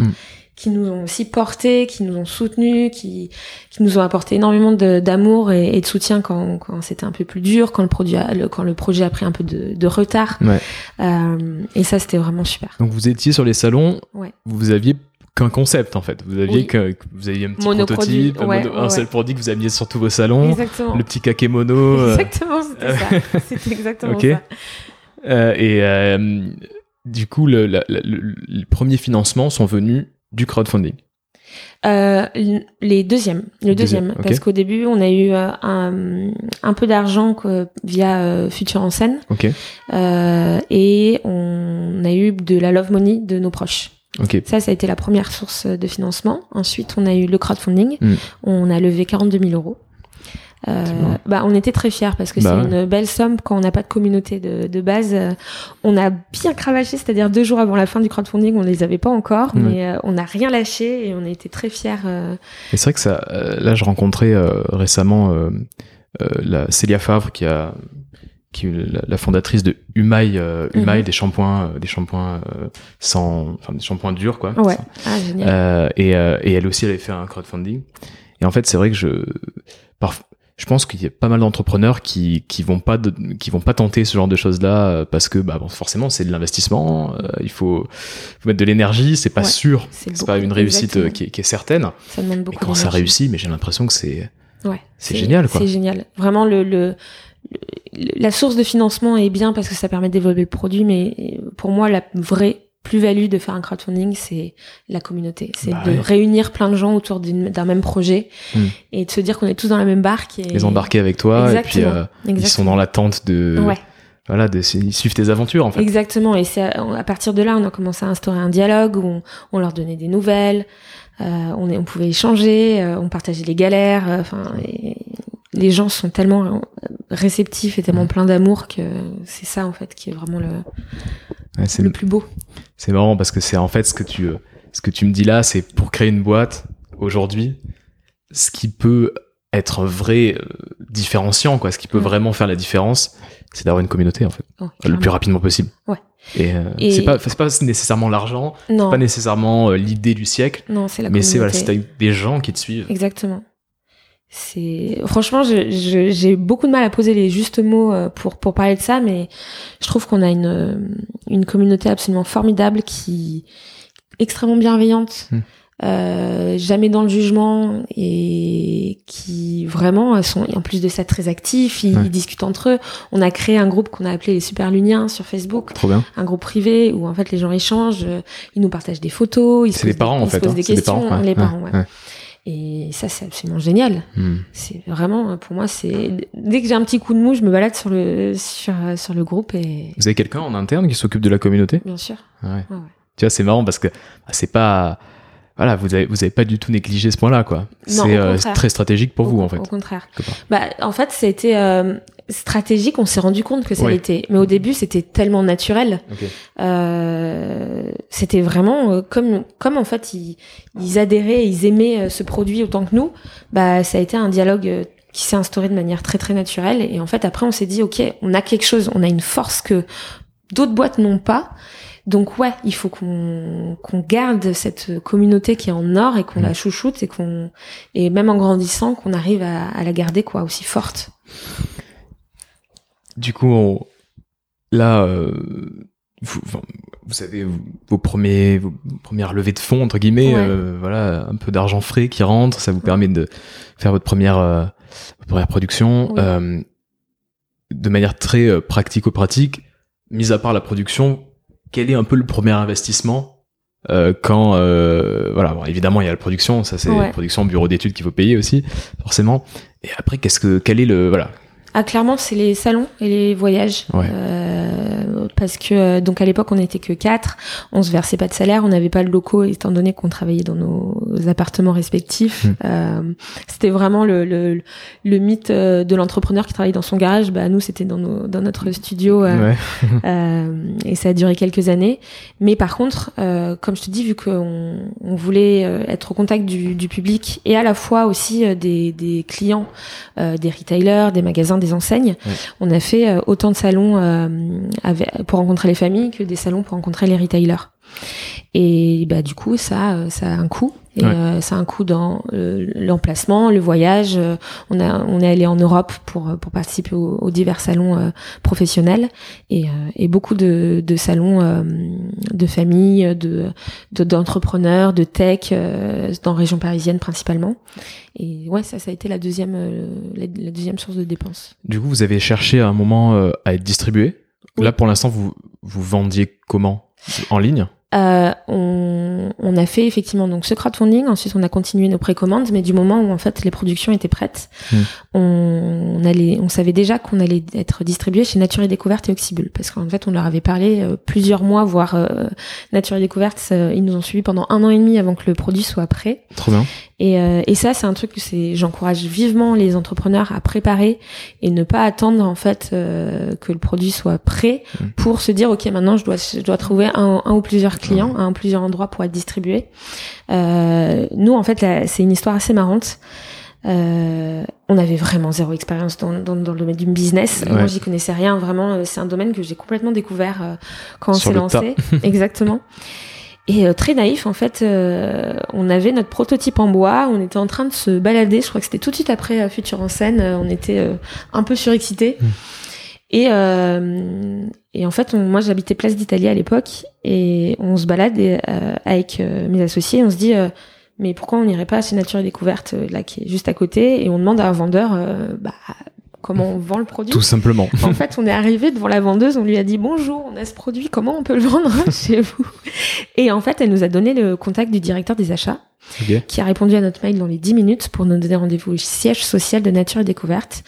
Qui nous ont aussi portés, qui nous ont soutenus, qui, qui nous ont apporté énormément d'amour et, et de soutien quand, quand c'était un peu plus dur, quand le, produit a- le- quand le projet a pris un peu de, de retard. Ouais. Euh, et ça, c'était vraiment super. Donc vous étiez sur les salons, Ouais. vous aviez qu'un concept en fait. Vous aviez Oui. que, vous aviez un petit prototype, un, ouais, mono- ouais, un seul produit que vous aviez sur tous vos salons, Exactement. le petit kakémono. euh, Exactement, c'était ça. C'était exactement ça. euh, et euh, du coup, le, la- la- le- les premiers financements sont venus du crowdfunding. Euh, les deuxièmes, le Deuxième, parce qu'au début on a eu euh, un, un peu d'argent via euh, Future en scène et on a eu de la love money de nos proches. Ça, ça a été la première source de financement. Ensuite, on a eu le crowdfunding. Mm. On a levé 42 000 euros. Euh, bah, on était très fiers parce que Bah c'est une belle somme quand on n'a pas de communauté de, de base. Euh, On a bien cravaché, c'est-à-dire deux jours avant la fin du crowdfunding, on les avait pas encore, mais euh, on n'a rien lâché et on a été très fiers. euh, Et c'est vrai que ça, là, je rencontrais récemment la Célia Favre qui a qui est la, la fondatrice de Humail, euh, Humail Mhm. des shampoings, des shampoings sans, enfin des shampoings durs quoi. Ouais, ah, génial. Et, et elle aussi, elle avait fait un crowdfunding. Et en fait, c'est vrai que je, je pense qu'il y a pas mal d'entrepreneurs qui qui vont pas de- qui vont pas tenter ce genre de choses là parce que bah bon, forcément c'est de l'investissement, euh, il faut, faut mettre de l'énergie, c'est pas Ouais, sûr, c'est pas une réussite euh, qui est, qui est certaine. Ça demande beaucoup. quand ça réussit, mais j'ai l'impression que c'est Ouais, c'est génial, quoi. C'est génial. Vraiment, le, le, le- la source de financement est bien parce que ça permet de développer le produit, mais pour moi, la vraie plus-value de faire un crowdfunding, c'est la communauté. C'est Bah de réunir plein de gens autour d'un même projet Mm. et de se dire qu'on est tous dans la même barque. Et... les embarquer avec toi et puis euh, ils sont dans l'attente de Ouais, voilà de ils suivent tes aventures en fait. exactement. Et c'est à, à partir de là, on a commencé à instaurer un dialogue où on, on leur donnait des nouvelles, euh, on, pouvait échanger, euh, on partageait les galères. Enfin, les gens sont tellement réceptifs et tellement Mm. pleins d'amour que c'est ça en fait qui est vraiment le, Ouais, c'est le plus beau. c'est marrant parce que c'est en fait ce que tu euh, ce que tu me dis là, c'est pour créer une boîte aujourd'hui, ce qui peut être vrai euh, différenciant, quoi. Ce qui peut vraiment faire la différence, c'est d'avoir une communauté, en fait, Oh, le plus rapidement possible. Ouais. Et, euh, Et- c'est pas, c'est pas nécessairement l'argent, Non, pas nécessairement euh, l'idée du siècle, non, c'est la mais c'est voilà, c'est des gens qui te suivent. Exactement. C'est franchement, je- je- j'ai beaucoup de mal à poser les justes mots euh, pour pour parler de ça, mais je trouve qu'on a une euh, une communauté absolument formidable qui est extrêmement bienveillante, Hmm. euh, jamais dans le jugement et qui vraiment sont en plus de ça très actifs. Ils, Ouais. ils discutent entre eux. On a créé un groupe qu'on a appelé les Superluniens sur Facebook Trop bien. un groupe privé où en fait les gens échangent, euh, ils nous partagent des photos, ils se posent parents des, en fait. posent hein, des questions, parents, ouais, les parents, ouais. Et ça c'est absolument génial. Hmm. C'est vraiment pour moi c'est dès que j'ai un petit coup de mou, je me balade sur le sur sur le groupe et Vous avez quelqu'un en interne qui s'occupe de la communauté? Bien sûr. Ouais. Ouais, ouais. Tu vois, c'est marrant parce que bah, c'est pas. Voilà, vous avez, vous avez pas du tout négligé ce point-là, quoi. C'est euh, très stratégique pour Au- vous, en fait. Au contraire. Bah, en fait, c'était euh, stratégique. On s'est rendu compte que ça l'était. Mais au début, c'était tellement naturel. Euh, c'était vraiment euh, comme comme en fait ils, ils adhéraient, ils aimaient euh, ce produit autant que nous. Bah, ça a été un dialogue euh, qui s'est instauré de manière très très naturelle. Et en fait, après, on s'est dit, ok, on a quelque chose, on a une force que d'autres boîtes n'ont pas. Donc ouais, il faut qu'on qu'on garde cette communauté qui est en or et qu'on Mm. la chouchoute et qu'on et même en grandissant qu'on arrive à, à la garder quoi aussi forte. Du coup, on- là, euh, vous, enfin, vous avez vos premiers, vos premières levées de fonds entre guillemets, Ouais. euh, voilà, un peu d'argent frais qui rentre, ça vous permet de faire votre première, euh, votre première production de manière très pratico-pratique. Mis à part la production, quel est un peu le premier investissement euh, quand, euh, voilà, bon, évidemment il y a la production, ça c'est Ouais. la production bureau d'études qu'il faut payer aussi, forcément. Et après, qu'est-ce que, quel est le, voilà, Ah clairement c'est les salons et les voyages Ouais. Euh, parce que euh, donc à l'époque on n'était que quatre, on se versait pas de salaire, on n'avait pas de locaux étant donné qu'on travaillait dans nos appartements respectifs. Mm. Euh, c'était vraiment le, le, le mythe de l'entrepreneur qui travaille dans son garage. Bah nous c'était dans, nos, dans notre studio euh, ouais. et ça a duré quelques années. Mais par contre, euh, comme je te dis, vu qu'on on voulait être au contact du, du public et à la fois aussi des, des clients, euh, des retailers, des magasins, des enseignes, on a fait euh, autant de salons euh, avec- pour rencontrer les familles que des salons pour rencontrer les retailers. Et bah du coup, ça, euh, ça a un coût. Et Ouais. euh, ça a un coût dans euh, l'emplacement, le voyage. euh, on a, on est allé en Europe pour pour participer aux, aux divers salons euh, professionnels et, euh, et beaucoup de, de salons euh, de famille, de de- d'entrepreneurs, de, tech euh, dans la région parisienne principalement. Et ouais, ça, ça a été la deuxième euh, la, la deuxième source de dépenses. Du coup, vous avez cherché à un moment euh, à être distribué. Oui. Là, pour l'instant, vous vous vendiez comment? En ligne? Euh, on, on a fait effectivement donc ce crowdfunding. Ensuite, on a continué nos précommandes, mais du moment où en fait les productions étaient prêtes, Hmm. on, on allait, on savait déjà qu'on allait être distribué chez Nature et Découverte et Oxybul, parce qu'en fait, on leur avait parlé euh, plusieurs mois, voire euh, Nature et Découverte, ils nous ont suivis pendant un an et demi avant que le produit soit prêt. Trop bien. Et, euh, et ça, c'est un truc que c'est, j'encourage vivement les entrepreneurs à préparer et ne pas attendre en fait que le produit soit prêt Mm. pour se dire ok maintenant je dois je dois trouver un, un ou plusieurs clients à un ou plusieurs endroits pour être distribué. Euh, nous en fait c'est une histoire assez marrante. Euh, on avait vraiment zéro expérience dans, dans, dans le domaine du business. Ouais. Moi, j'y connaissais rien. Vraiment, euh, c'est un domaine que j'ai complètement découvert euh, quand on s'est lancé. Exactement. Et euh, très naïf, en fait, euh, on avait notre prototype en bois, on était en train de se balader, je crois que c'était tout de suite après Future en scène, on était euh, un peu surexcités. Mm. Et, euh, et en fait, on- moi j'habitais Place d'Italie à l'époque, et on se balade euh, avec euh, mes associés, on se dit, mais pourquoi on n'irait pas chez Nature et Découverte, là qui est juste à côté, et on demande à un vendeur, bah, comment on vend le produit Tout simplement. en fait, on est arrivé devant la vendeuse, on lui a dit bonjour, on a ce produit, comment on peut le vendre chez vous? Et en fait, elle nous a donné le contact du directeur des achats, qui a répondu à notre mail dans les 10 minutes pour nous donner rendez-vous au siège social de Nature et Découverte.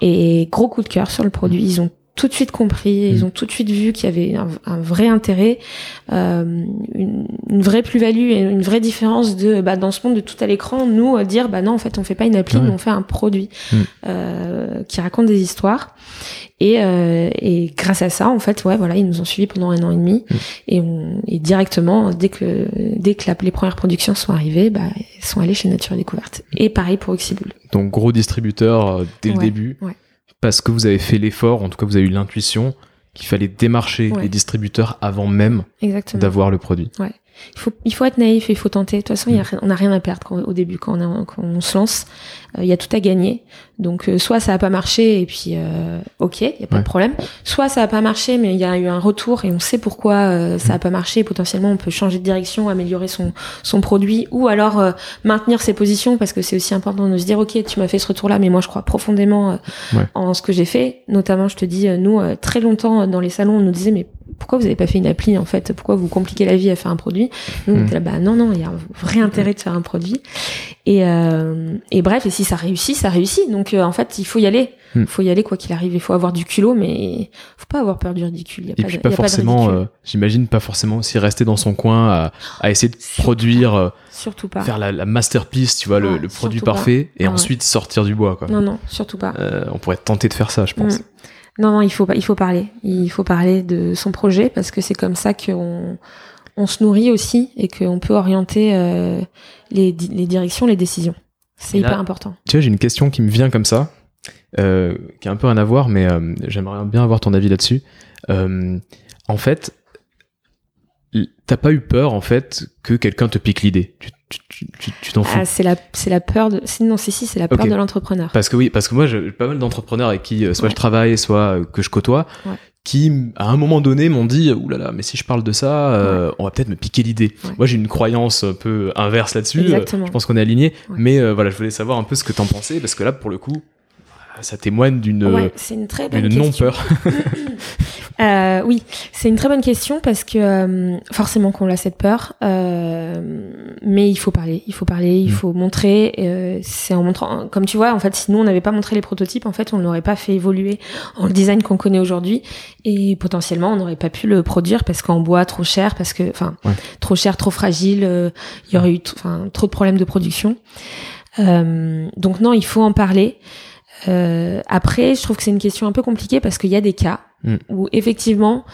Et gros coup de cœur sur le produit. Ils ont tout de suite compris, ils Mm. ont tout de suite vu qu'il y avait un, un vrai intérêt, euh, une, une vraie plus-value et une vraie différence de bah, dans ce monde de tout à l'écran, nous euh, dire bah non en fait on fait pas une appli, Ouais. mais on fait un produit Mm. euh, qui raconte des histoires. Et, euh, et grâce à ça, en fait, ouais, voilà, ils nous ont suivis pendant un an et demi. Mm. Et, on, et directement, dès que, dès que la- les premières productions sont arrivées, bah, sont allés chez Nature et Découverte. Et pareil pour Oxybull. Donc gros distributeur euh, dès le début, ouais. Parce que vous avez fait l'effort, en tout cas vous avez eu l'intuition qu'il fallait démarcher Ouais. les distributeurs avant même Exactement. d'avoir le produit. Il faut, il faut être naïf et il faut tenter. De toute façon, y a rien- on n'a rien à perdre quand- au début quand on, a- quand on se lance. Euh, Il y a tout à gagner. Donc, euh, soit ça a pas marché et puis euh, ok, il y a pas Ouais. de problème. Soit ça a pas marché, mais il y a eu un retour et on sait pourquoi euh, ça a pas marché. Et potentiellement, on peut changer de direction, améliorer son son produit, ou alors euh, maintenir ses positions parce que c'est aussi important de se dire ok, tu m'as fait ce retour-là, mais moi je crois profondément euh, Ouais. en ce que j'ai fait. Notamment, je te dis, nous euh, très longtemps dans les salons, on nous disait mais pourquoi vous avez pas fait une appli en fait? Pourquoi vous compliquez la vie à faire un produit? Nous, on Mm. était là, bah non, non, il y a un vrai intérêt de faire un produit. Et, euh, et bref, et si ça réussit, ça réussit. Donc euh, en fait, il faut y aller. Il Mm. faut y aller quoi qu'il arrive. Il faut avoir du culot, mais faut pas avoir peur du ridicule. Il y a Et pas puis de, pas il y a forcément, euh, j'imagine pas forcément aussi rester dans son coin à, à essayer de Surtout produire, Surtout pas. faire la, la masterpiece, tu vois, le, produit pas. parfait, et Ah ouais. ensuite sortir du bois. Quoi. Non, non, surtout pas. Euh, on pourrait tenter de faire ça, je pense. Mm. Non, non, il faut, il faut parler. Il faut parler de son projet parce que c'est comme ça qu'on on se nourrit aussi et qu'on peut orienter euh, les, di- les directions, les décisions. C'est hyper important. Tu vois, j'ai une question qui me vient comme ça, euh, qui a un peu rien à voir, mais euh, j'aimerais bien avoir ton avis là-dessus. En fait, t'as pas eu peur, en fait, que quelqu'un te pique l'idée? Tu tu- t'en fous. Ah, c'est la, c'est la peur de. Non, si, si, c'est la peur de l'entrepreneur. Parce que oui, parce que moi, j'ai pas mal d'entrepreneurs avec qui euh, soit Ouais. je travaille, soit euh, que je côtoie, Ouais. qui à un moment donné m'ont dit là là, mais si je parle de ça, euh, on va peut-être me piquer l'idée. Moi, j'ai une croyance un peu inverse là-dessus. Exactement. Je pense qu'on est aligné, mais euh, voilà, je voulais savoir un peu ce que t'en pensais parce que là, pour le coup, ça témoigne d'une Ouais, c'est une très bonne d'une question. non-peur. Euh, oui, c'est une très bonne question parce que euh, forcément qu'on a cette peur, euh, mais il faut parler, il faut parler, il Mm. faut montrer. euh, c'est en montrant, comme tu vois, en fait, si nous on n'avait pas montré les prototypes, en fait, on l'aurait pas fait évoluer en le design qu'on connaît aujourd'hui, et potentiellement on n'aurait pas pu le produire parce qu'en bois trop cher, parce que, enfin, Ouais. trop cher, trop fragile, euh, il y aurait eu, enfin, trop de problèmes de production. Euh, donc non, il faut en parler. Euh, après, je trouve que c'est une question un peu compliquée parce qu'il y a des cas Mm. où effectivement,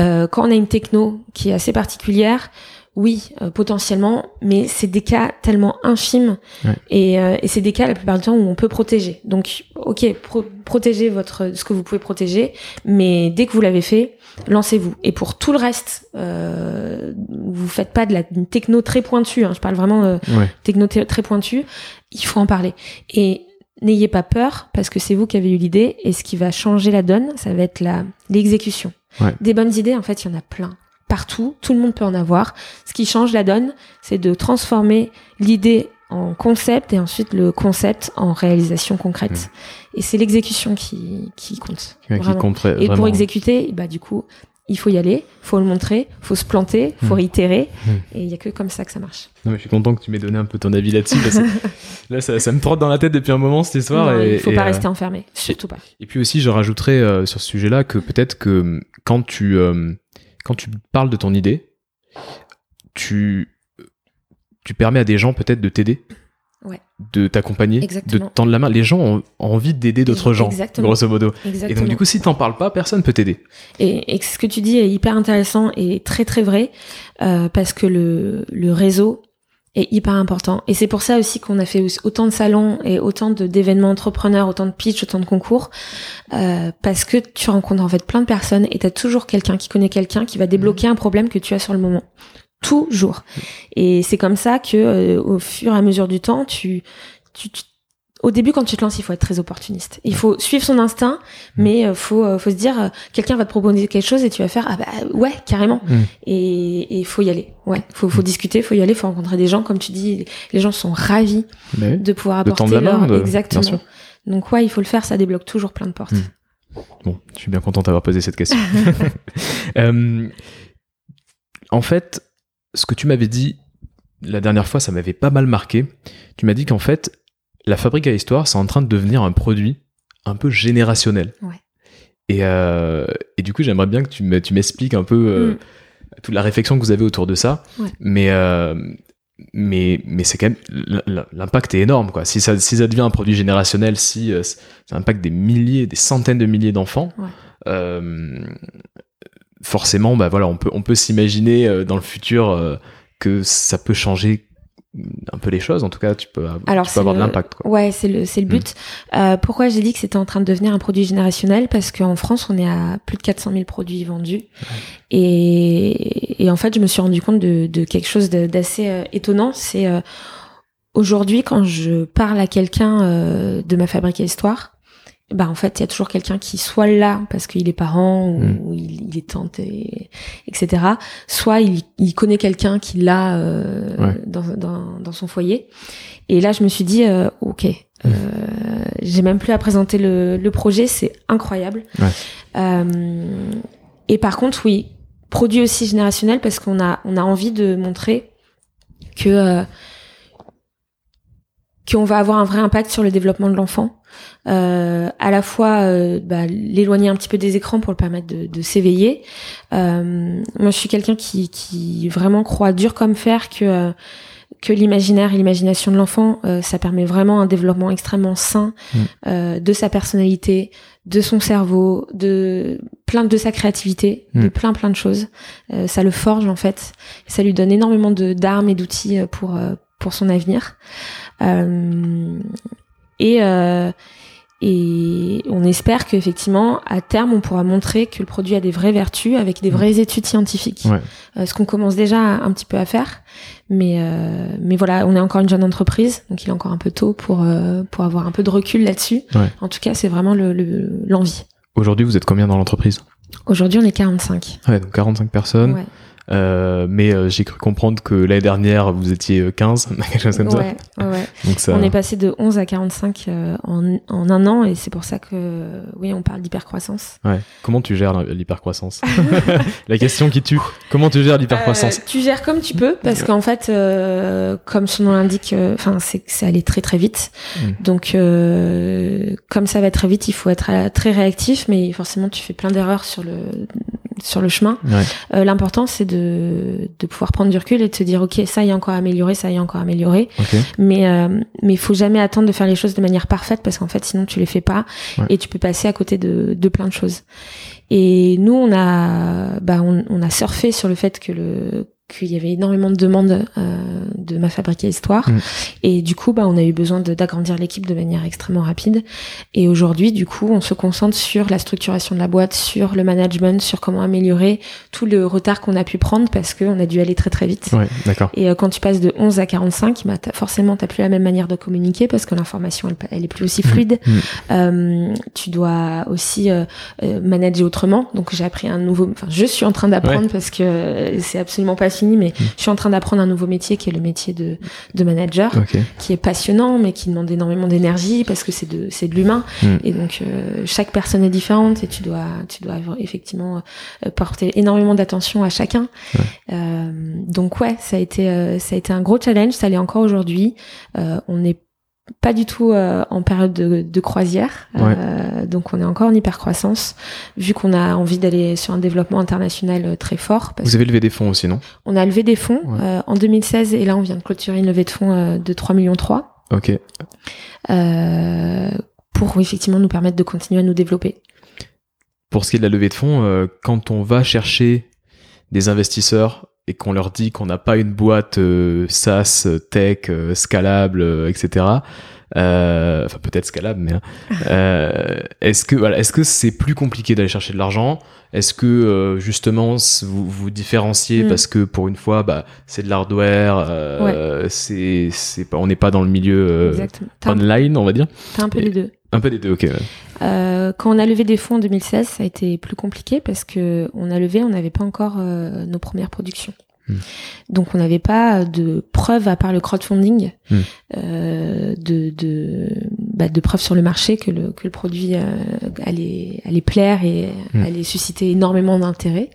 euh, quand on a une techno qui est assez particulière, oui, euh, potentiellement, mais c'est des cas tellement infimes Ouais. et, euh, et c'est des cas la plupart du temps où on peut protéger. Donc, ok, pro- protégez votre ce que vous pouvez protéger, mais dès que vous l'avez fait, lancez-vous. Et pour tout le reste, euh, vous faites pas de la une techno très pointue. Hein, je parle vraiment ouais. techno très pointue. Il faut en parler. Et n'ayez pas peur parce que c'est vous qui avez eu l'idée et ce qui va changer la donne, ça va être la l'exécution. Ouais. Des bonnes idées, en fait, il y en a plein. Partout, tout le monde peut en avoir. Ce qui change la donne, c'est de transformer l'idée en concept et ensuite le concept en réalisation concrète. Et c'est l'exécution qui, qui compte. Qui compte Et pour exécuter, bah du coup, il faut y aller, faut le montrer, faut se planter, faut Hmm. itérer, Hmm. et il y a que comme ça que ça marche. Non, mais je suis content que tu m'aies donné un peu ton avis là-dessus. parce que là, ça, ça me trotte dans la tête depuis un moment cette histoire. Il faut et, pas euh, rester enfermé, surtout pas. Et puis aussi, je rajouterais euh, sur ce sujet-là que peut-être que hum, quand tu, euh, quand tu parles de ton idée, tu, tu permets à des gens peut-être de t'aider. De t'accompagner, de tendre la main. Les gens ont, envie d'aider d'autres gens, grosso modo. Exactement. Et donc du coup, si t'en parles pas, personne peut t'aider. Et, et ce que tu dis est hyper intéressant et très très vrai euh, parce que le, le réseau est hyper important. Et c'est pour ça aussi qu'on a fait autant de salons et autant d'événements entrepreneurs, autant de pitch, autant de concours, euh, parce que tu rencontres en fait plein de personnes et tu as toujours quelqu'un qui connaît quelqu'un qui va débloquer un problème que tu as sur le moment. Toujours. Et c'est comme ça que euh, au fur et à mesure du temps, tu, tu, tu- au début, quand tu te lances, il faut être très opportuniste. Il faut suivre son instinct, mais euh, faut euh, faut se dire, euh, quelqu'un va te proposer quelque chose et tu vas faire ah bah ouais carrément. Mm. Et il faut y aller. Ouais, faut faut discuter, faut y aller, faut rencontrer des gens, comme tu dis, les gens sont ravis Mais de pouvoir De apporter main, leur de- exactement. Donc ouais, il faut le faire, ça débloque toujours plein de portes. Mm. Bon, je suis bien content d'avoir posé cette question. Euh, en fait, ce que tu m'avais dit la dernière fois, ça m'avait pas mal marqué. Tu m'as dit qu'en fait, la fabrique à histoire, c'est en train de devenir un produit un peu générationnel. Ouais. Et, euh, et du coup, j'aimerais bien que tu me- tu m'expliques un peu euh, Mm. toute la réflexion que vous avez autour de ça. Ouais. Mais, euh, mais, mais c'est quand même l'impact est énorme quoi. Si ça, si ça devient un produit générationnel, si ça impacte des milliers, des centaines de milliers d'enfants, Ouais. Forcément, bah voilà, on peut on peut s'imaginer euh, dans le futur euh, que ça peut changer un peu les choses. En tout cas, tu peux, Alors, tu peux avoir le... de l'impact. Ouais, c'est le, c'est le but. Mm. Euh, pourquoi j'ai dit que c'était en train de devenir un produit générationnel? Parce qu'en France, on est à plus de 400 000 produits vendus. Et, et, en fait, je me suis rendu compte de, de quelque chose d'assez euh, étonnant. C'est euh, aujourd'hui, quand je parle à quelqu'un euh, de ma fabrique à histoire, bah en fait il y a toujours quelqu'un qui soit là parce qu'il est parent ou, Mm. ou il, il est tante et, etc soit il, il connaît quelqu'un qui l'a euh, Ouais. dans, dans, dans son foyer et là je me suis dit euh, ok euh, j'ai même plus à présenter le, le projet c'est incroyable Ouais. Euh, et par contre oui produit aussi générationnel parce qu'on a on a envie de montrer que euh, qu'on va avoir un vrai impact sur le développement de l'enfant euh, à la fois euh, bah, l'éloigner un petit peu des écrans pour le permettre de, de s'éveiller. Euh, moi, je suis quelqu'un qui, qui vraiment croit dur comme fer que euh, que l'imaginaire et l'imagination de l'enfant, euh, ça permet vraiment un développement extrêmement sain Mm. euh, de sa personnalité, de son cerveau, de plein de sa créativité, de Mm. plein plein de choses. Euh, ça le forge en fait. Ça lui donne énormément de d'armes et d'outils pour pour son avenir. Euh, et euh, et on espère qu'effectivement, à terme, on pourra montrer que le produit a des vraies vertus avec des Mm. vraies études scientifiques. Ouais. Euh, ce qu'on commence déjà un petit peu à faire. Mais, euh, mais voilà, on est encore une jeune entreprise, donc il est encore un peu tôt pour, euh, pour avoir un peu de recul là-dessus. Ouais. En tout cas, c'est vraiment le- le- l'envie. Aujourd'hui, vous êtes combien dans l'entreprise? Aujourd'hui, on est 45. Ouais, donc 45 personnes. Ouais, Euh, mais euh, j'ai cru comprendre que l'année dernière, vous étiez euh, 15, quelque chose comme ouais, ouais, ouais. ça. Donc ça. On est passé de 11 à 45 euh, en, en un an, et c'est pour ça que, oui, on parle d'hypercroissance. Ouais. Comment tu gères l'hypercroissance La question qui tue. Comment tu gères l'hypercroissance Euh, tu gères comme tu peux parce qu'en fait, euh, comme son nom l'indique, euh, enfin c'est que c'est allé très très vite. Mm. Donc euh, comme ça va très vite, il faut être euh, très réactif, mais forcément tu fais plein d'erreurs sur le sur le chemin. Ouais. Euh, L'important c'est de de pouvoir prendre du recul et de se dire ok ça y est encore amélioré, ça y est encore amélioré. Ok. Mais euh, mais faut jamais attendre de faire les choses de manière parfaite parce qu'en fait sinon tu les fais pas Ouais. et tu peux passer à côté de, de plein de choses. Et nous on a bah on, on a surfé sur le fait que le qu'il y avait énormément de demandes euh, de ma fabrique à histoire Mm. et du coup bah on a eu besoin d'agrandir l'équipe de manière extrêmement rapide et aujourd'hui du coup on se concentre sur la structuration de la boîte sur le management sur comment améliorer tout le retard qu'on a pu prendre parce qu'on a dû aller très très vite Ouais, et euh, quand tu passes de 11 à 45, bah, forcément, tu plus la même manière de communiquer parce que l'information, elle, elle est plus aussi fluide. Mm. Euh, tu dois aussi manager autrement. Donc, j'ai appris un nouveau... Enfin, je suis en train d'apprendre parce que c'est absolument pas fini, mais Mm. je suis en train d'apprendre un nouveau métier qui est le métier de, de manager, qui est passionnant, mais qui demande énormément d'énergie parce que c'est de, c'est de l'humain. Mm. Et donc, euh, chaque personne est différente et tu dois, tu dois effectivement euh, porter énormément d'attention à chacun. Ouais. Euh, donc ouais, ça a été, ça a été un gros challenge. Ça l'est encore aujourd'hui. On n'est pas du tout euh, en période de, de croisière, Euh, donc on est encore en hypercroissance, vu qu'on a envie d'aller sur un développement international euh, très fort. Parce Vous avez levé des fonds aussi, non? On a levé des fonds Ouais. en 2016 et là on vient de clôturer une levée de fonds de 3 millions 3 Ok. pour effectivement nous permettre de continuer à nous développer. Pour ce qui est de la levée de fonds, quand on va chercher des investisseurs et qu'on leur dit qu'on n'a pas une boîte euh, SaaS, euh, tech, euh, scalable, euh, etc. euh, Enfin, peut-être scalable, mais hein, euh, est-ce que voilà, est-ce que c'est plus compliqué d'aller chercher de l'argent? Est-ce que euh, justement vous vous différenciez Mm. parce que pour une fois, bah, c'est de l'hardware, euh, c'est c'est pas, on n'est pas dans le milieu euh, online, on va dire? t'as un peu Et- les deux. Un peu des deux, ok. ouais. Euh, quand on a levé des fonds en 2016, ça a été plus compliqué parce que on a levé, on n'avait pas encore euh, nos premières productions. Hmm. Donc on n'avait pas de preuves à part le crowdfunding, Hmm. euh, de de, bah, de preuves sur le marché que le que le produit euh, allait allait plaire et Hmm. allait susciter énormément d'intérêt.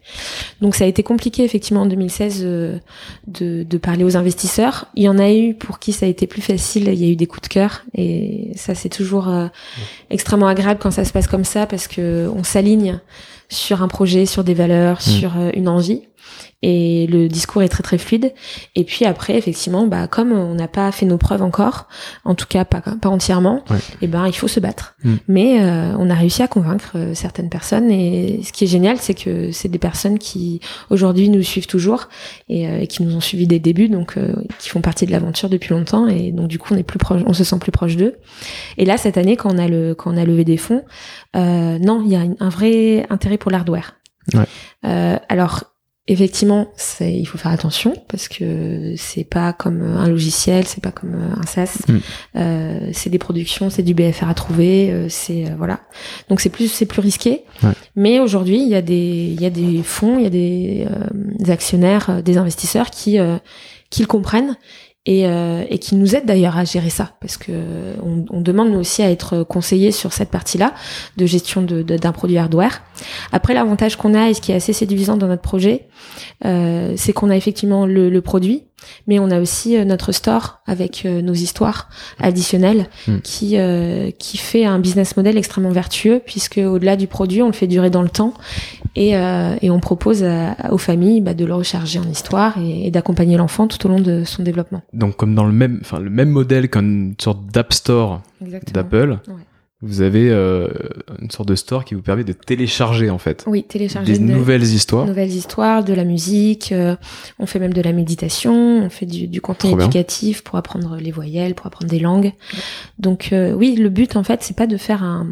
Donc ça a été compliqué effectivement en 2016 euh, de de parler aux investisseurs. Il y en a eu pour qui ça a été plus facile. Il y a eu des coups de cœur et ça c'est toujours euh, extrêmement agréable quand ça se passe comme ça parce que on s'aligne sur un projet, sur des valeurs, Mm. sur euh, une envie. Et le discours est très très fluide. Et puis après, effectivement, bah comme on n'a pas fait nos preuves encore, en tout cas pas pas entièrement, Ouais. et ben il faut se battre. Mm. Mais euh, on a réussi à convaincre euh, certaines personnes. Et ce qui est génial, c'est que c'est des personnes qui aujourd'hui nous suivent toujours et euh, qui nous ont suivis dès le début, donc euh, qui font partie de l'aventure depuis longtemps. Et donc du coup, on est plus proche, on se sent plus proche d'eux. Et là, cette année, quand on a le quand on a levé des fonds, euh, non, il y a un vrai intérêt pour l'hardware. Ouais. Euh, alors effectivement, il faut faire attention parce que c'est pas comme un logiciel, c'est pas comme un SaaS. Mm. Euh, c'est des productions, c'est du BFR à trouver, euh, c'est euh, voilà. Donc c'est plus c'est plus risqué. Ouais. Mais aujourd'hui, il y a des il y a des fonds, il y a des, des actionnaires, des investisseurs qui qui le comprennent et, euh, et qui nous aident d'ailleurs à gérer ça parce que on, on demande nous aussi à être conseillés sur cette partie-là de gestion de- de- d'un produit hardware. Après, l'avantage qu'on a et ce qui est assez séduisant dans notre projet, euh, c'est qu'on a effectivement le, le produit, mais on a aussi euh, notre store avec euh, nos histoires additionnelles Mm. qui euh, qui fait un business model extrêmement vertueux puisque au-delà du produit, on le fait durer dans le temps et, euh, et on propose à- aux familles bah, de le recharger en histoire et, et d'accompagner l'enfant tout au long de son développement. Donc comme dans le même, enfin le même modèle qu'une sorte d'app store d'Apple, Ouais. vous avez euh, une sorte de store qui vous permet de télécharger en fait Oui, télécharger des de- nouvelles histoires. nouvelles histoires, de la musique, euh, on fait même de la méditation, on fait du, du contenu Trop bien. éducatif pour apprendre les voyelles, pour apprendre des langues. Donc euh, oui, le but en fait, c'est pas de faire un,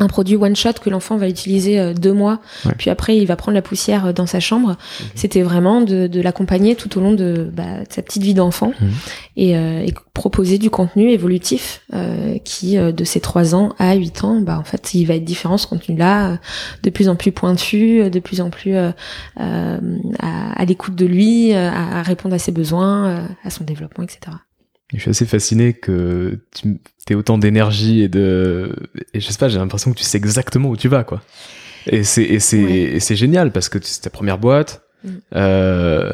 un produit one shot que l'enfant va utiliser euh, deux mois, Ouais. puis après il va prendre la poussière euh, dans sa chambre. C'était vraiment de, de l'accompagner tout au long de, bah, de sa petite vie d'enfant Mhm. et, euh, et proposer du contenu évolutif euh, qui, euh, de ses 3 ans à 8 ans, bah, en fait, il va être différent ce contenu-là, de plus en plus pointu, de plus en plus euh, à, à l'écoute de lui, à, à répondre à ses besoins, à son développement, etc. Je suis assez fasciné que tu aies autant d'énergie et de et je sais pas, j'ai l'impression que tu sais exactement où tu vas quoi. Et c'est Ouais. génial parce que c'est ta première boîte. Mm. Euh,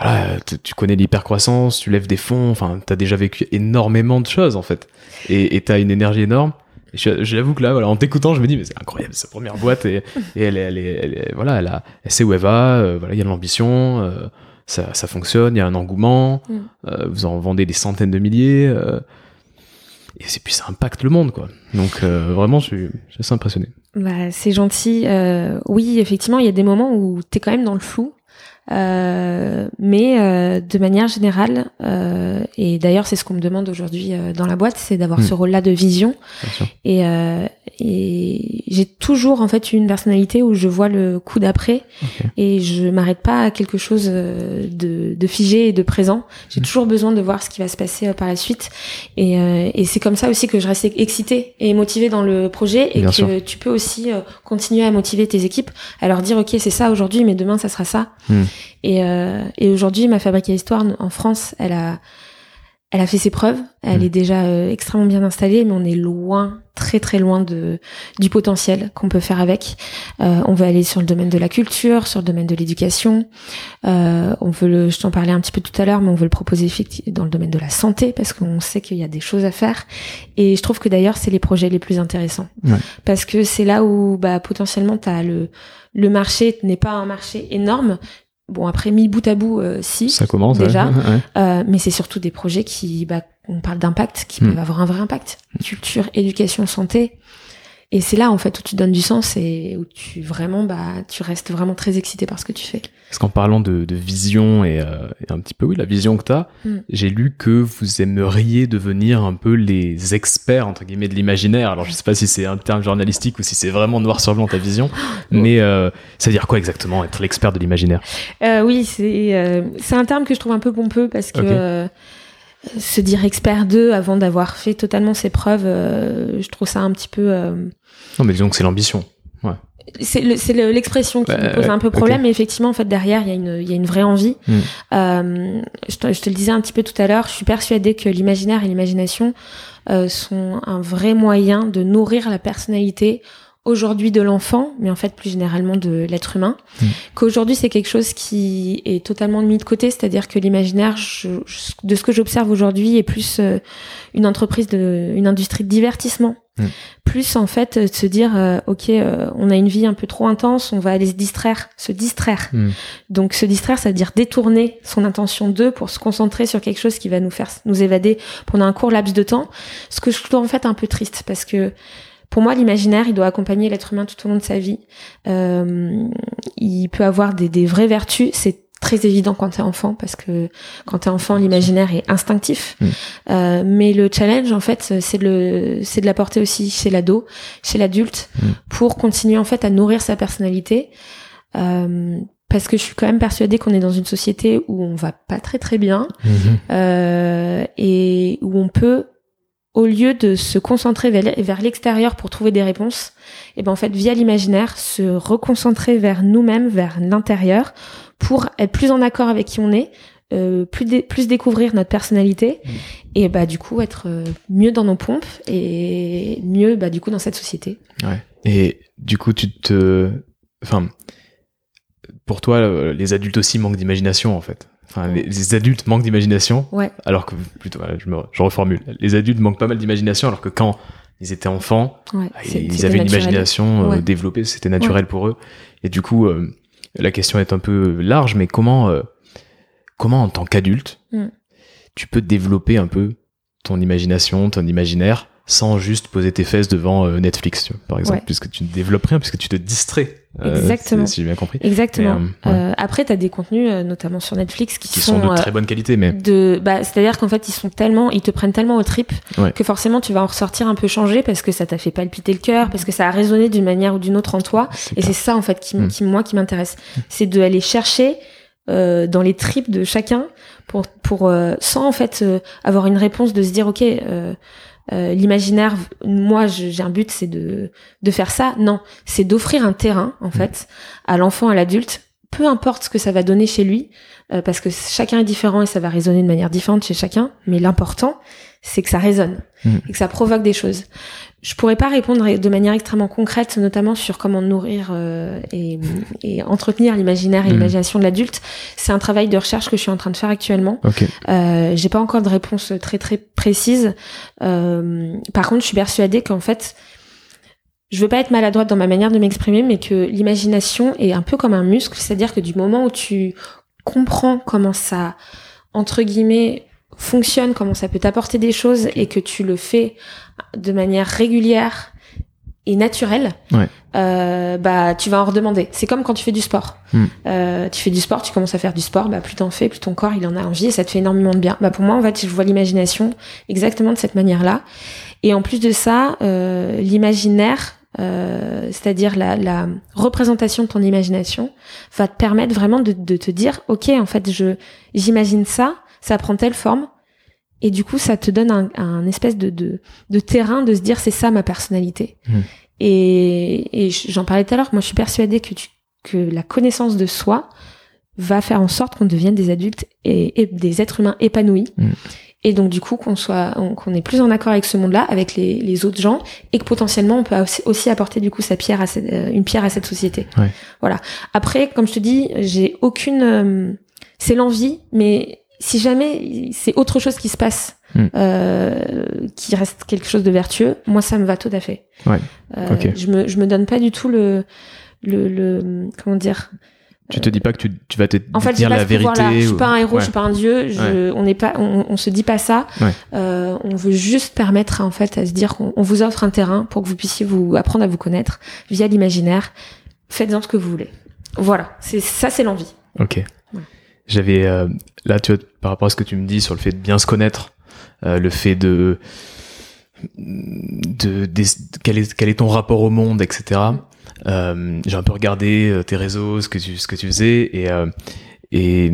voilà, tu, tu connais l'hypercroissance, tu lèves des fonds, enfin, t'as déjà vécu énormément de choses en fait, et t'as une énergie énorme. J'avoue que là, voilà, en t'écoutant, je me dis mais c'est incroyable, sa première boîte et, et elle, est- elle, est- elle est- voilà, elle, a, elle sait où elle va, euh, voilà, il y a de l'ambition, euh, ça, ça fonctionne, il y a un engouement, Mm. euh, vous en vendez des centaines de milliers, euh, et c'est puis ça impacte le monde quoi. Donc euh, vraiment, je suis, je suis assez impressionné. Bah, c'est gentil. Oui, effectivement, il y a des moments où tu es quand même dans le flou. Euh, mais euh, de manière générale, euh, et d'ailleurs c'est ce qu'on me demande aujourd'hui dans la boîte, c'est d'avoir Mm. ce rôle-là de vision. Et, et j'ai toujours en fait une personnalité où je vois le coup d'après et je m'arrête pas à quelque chose euh, de, de figé et de présent. J'ai Mm. toujours besoin de voir ce qui va se passer euh, par la suite. Et, euh, et c'est comme ça aussi que je reste excitée et motivée dans le projet et Bien que sûr. tu peux aussi euh, continuer à motiver tes équipes, à leur dire ok c'est ça aujourd'hui, mais demain ça sera ça. Mm. Et, euh, et aujourd'hui ma fabrique à histoire en France, elle a elle a fait ses preuves, elle Mm. est déjà extrêmement bien installée, mais on est loin, très très loin de du potentiel qu'on peut faire avec. Euh, on veut aller sur le domaine de la culture, sur le domaine de l'éducation. Euh, on veut le, je t'en parlais un petit peu tout à l'heure, mais on veut le proposer dans le domaine de la santé parce qu'on sait qu'il y a des choses à faire. Et je trouve que d'ailleurs c'est les projets les plus intéressants Ouais. parce que c'est là où bah potentiellement t'as le le marché n'est pas un marché énorme. Bon après mis bout à bout, euh, si. Ça commence Déjà. ouais. Ouais. Euh, mais c'est surtout des projets qui, bah, on parle d'impact, qui Mm. peuvent avoir un vrai impact. Culture, éducation, santé. Et c'est là, en fait, où tu donnes du sens et où tu vraiment, bah, tu restes vraiment très excité par ce que tu fais. Parce qu'en parlant de, de vision et, euh, et un petit peu, oui, la vision que tu as, Mm. j'ai lu que vous aimeriez devenir un peu les experts, entre guillemets, de l'imaginaire. Alors, je sais pas si c'est un terme journalistique ou si c'est vraiment noir sur blanc ta vision, mais euh, ça veut dire quoi exactement, être l'expert de l'imaginaire? Euh, oui, c'est, euh, c'est un terme que je trouve un peu pompeux parce que. Se dire expert d'eux avant d'avoir fait totalement ses preuves, euh, je trouve ça un petit peu. euh, Non, mais disons que c'est l'ambition. c'est le- c'est le- l'expression qui Bah, me pose un peu problème, mais effectivement, en fait, derrière, il y a une, il y a une vraie envie. Mm. Euh, je, te, je te le disais un petit peu tout à l'heure, je suis persuadée que l'imaginaire et l'imagination euh, sont un vrai moyen de nourrir la personnalité aujourd'hui de l'enfant, mais en fait plus généralement de l'être humain, Mm. qu'aujourd'hui c'est quelque chose qui est totalement mis de côté, c'est-à-dire que l'imaginaire, de ce que j'observe aujourd'hui, est plus euh, une entreprise de, une industrie de divertissement, Mm. plus en fait euh, de se dire, euh, ok, euh, on a une vie un peu trop intense, on va aller se distraire, se distraire. Mm. Donc se distraire, ça veut dire détourner son intention d'eux pour se concentrer sur quelque chose qui va nous faire nous évader pendant un court laps de temps. Ce que je trouve en fait un peu triste parce que pour moi, l'imaginaire, il doit accompagner l'être humain tout au long de sa vie. Euh, il peut avoir des, des vraies vertus. C'est très évident quand t'es enfant parce que quand t'es enfant, l'imaginaire est instinctif. Mm. Euh, mais le challenge, en fait, c'est le, c'est de l'apporter aussi chez l'ado, chez l'adulte, Mm. pour continuer en fait à nourrir sa personnalité. Euh, parce que je suis quand même persuadée qu'on est dans une société où on va pas très très bien Mhm. euh, et où on peut, au lieu de se concentrer vers, l'extérieur pour trouver des réponses, et ben en fait via l'imaginaire se reconcentrer vers nous-mêmes, vers l'intérieur, pour être plus en accord avec qui on est, euh, plus dé- plus découvrir notre personnalité Mm. et bah du coup être euh, mieux dans nos pompes et mieux bah du coup dans cette société. Ouais. Et du coup, tu te. Enfin, pour toi, les adultes aussi manquent d'imagination, en fait. Enfin, les, les adultes manquent d'imagination, Ouais. alors que plutôt, je, me, je reformule. Les adultes manquent pas mal d'imagination, alors que quand ils étaient enfants, Ouais. ah, c'est- ils avaient une imagination euh, Ouais. développée, c'était naturel pour eux. Et du coup, euh, la question est un peu large, mais comment, euh, comment en tant qu'adulte, Mm. tu peux développer un peu ton imagination, ton imaginaire, sans juste poser tes fesses devant euh, Netflix, tu vois, par exemple, puisque tu ne développes rien, puisque tu te distrais. Euh, Exactement. si j'ai bien compris. Exactement. Mais, euh, ouais. Euh, après, t'as des contenus, euh, notamment sur Netflix, qui, Qui sont de très bonne qualité, mais de bah c'est à dire qu'en fait ils sont tellement ils te prennent tellement au trip Ouais. que forcément tu vas en ressortir un peu changé parce que ça t'a fait palpiter le cœur parce que ça a résonné d'une manière ou d'une autre en toi et c'est ça en fait qui, Mm. qui moi qui m'intéresse c'est de aller chercher euh, dans les tripes de chacun pour pour euh, sans en fait euh, avoir une réponse de se dire ok euh, l'imaginaire moi j'ai un but c'est de de faire ça. Non c'est d'offrir un terrain en fait à l'enfant à l'adulte peu importe ce que ça va donner chez lui euh, parce que chacun est différent et ça va résonner de manière différente chez chacun mais l'important c'est que ça résonne Mm. et que ça provoque des choses je pourrais pas répondre de manière extrêmement concrète, notamment sur comment nourrir euh, et, et entretenir l'imaginaire et Mhm. l'imagination de l'adulte. C'est un travail de recherche que je suis en train de faire actuellement. Euh, J'ai pas encore de réponse très très précise. Euh, par contre, je suis persuadée qu'en fait, je veux pas être maladroite dans ma manière de m'exprimer, mais que l'imagination est un peu comme un muscle, c'est-à-dire que du moment où tu comprends comment ça, entre guillemets, fonctionne, comment ça peut t'apporter des choses et que tu le fais de manière régulière et naturelle, Ouais. euh, bah tu vas en redemander. C'est comme quand tu fais du sport. Hmm. Euh, tu fais du sport, tu commences à faire du sport, bah plus t'en fais, plus ton corps il en a envie et ça te fait énormément de bien. Bah pour moi en fait je vois l'imagination exactement de cette manière-là. Et en plus de ça, euh, l'imaginaire, euh, c'est-à-dire la, la représentation de ton imagination, va te permettre vraiment de, de te dire, ok, en fait, je j'imagine ça, ça prend telle forme, et du coup, ça te donne un, un espèce de, de, de terrain de se dire, c'est ça ma personnalité. Mhm. Et, et j'en parlais tout à l'heure, moi, je suis persuadée que tu, que la connaissance de soi va faire en sorte qu'on devienne des adultes et, et des êtres humains épanouis. Mhm. Et donc du coup qu'on soit on- qu'on est plus en accord avec ce monde-là, avec les, les autres gens, et que potentiellement on peut aussi, aussi apporter du coup sa pierre à cette- euh, une pierre à cette société. Ouais. Voilà. Après, comme je te dis, j'ai aucune, euh, c'est l'envie, mais si jamais c'est autre chose qui se passe, Hmm. euh, qui reste quelque chose de vertueux, moi ça me va tout à fait. Ouais. Euh. Je me je me donne pas du tout le le, le comment dire Tu te dis pas que tu, tu vas te en fait, dire la ce pouvoir-là. vérité. Je suis ou- pas un héros, Ouais. je suis pas un dieu. Je, On n'est pas, on, on se dit pas ça. Ouais. Euh, on veut juste permettre en fait à se dire qu'on on vous offre un terrain pour que vous puissiez vous apprendre à vous connaître via l'imaginaire. Faites-en ce que vous voulez. Voilà, c'est ça, c'est l'envie. Ok. J'avais euh, là, tu vois, par rapport à ce que tu me dis sur le fait de bien se connaître, euh, le fait de de, des- quel est quel est ton rapport au monde, etc. Euh, J'ai un peu regardé euh, tes réseaux, ce que tu ce que tu faisais et euh, et,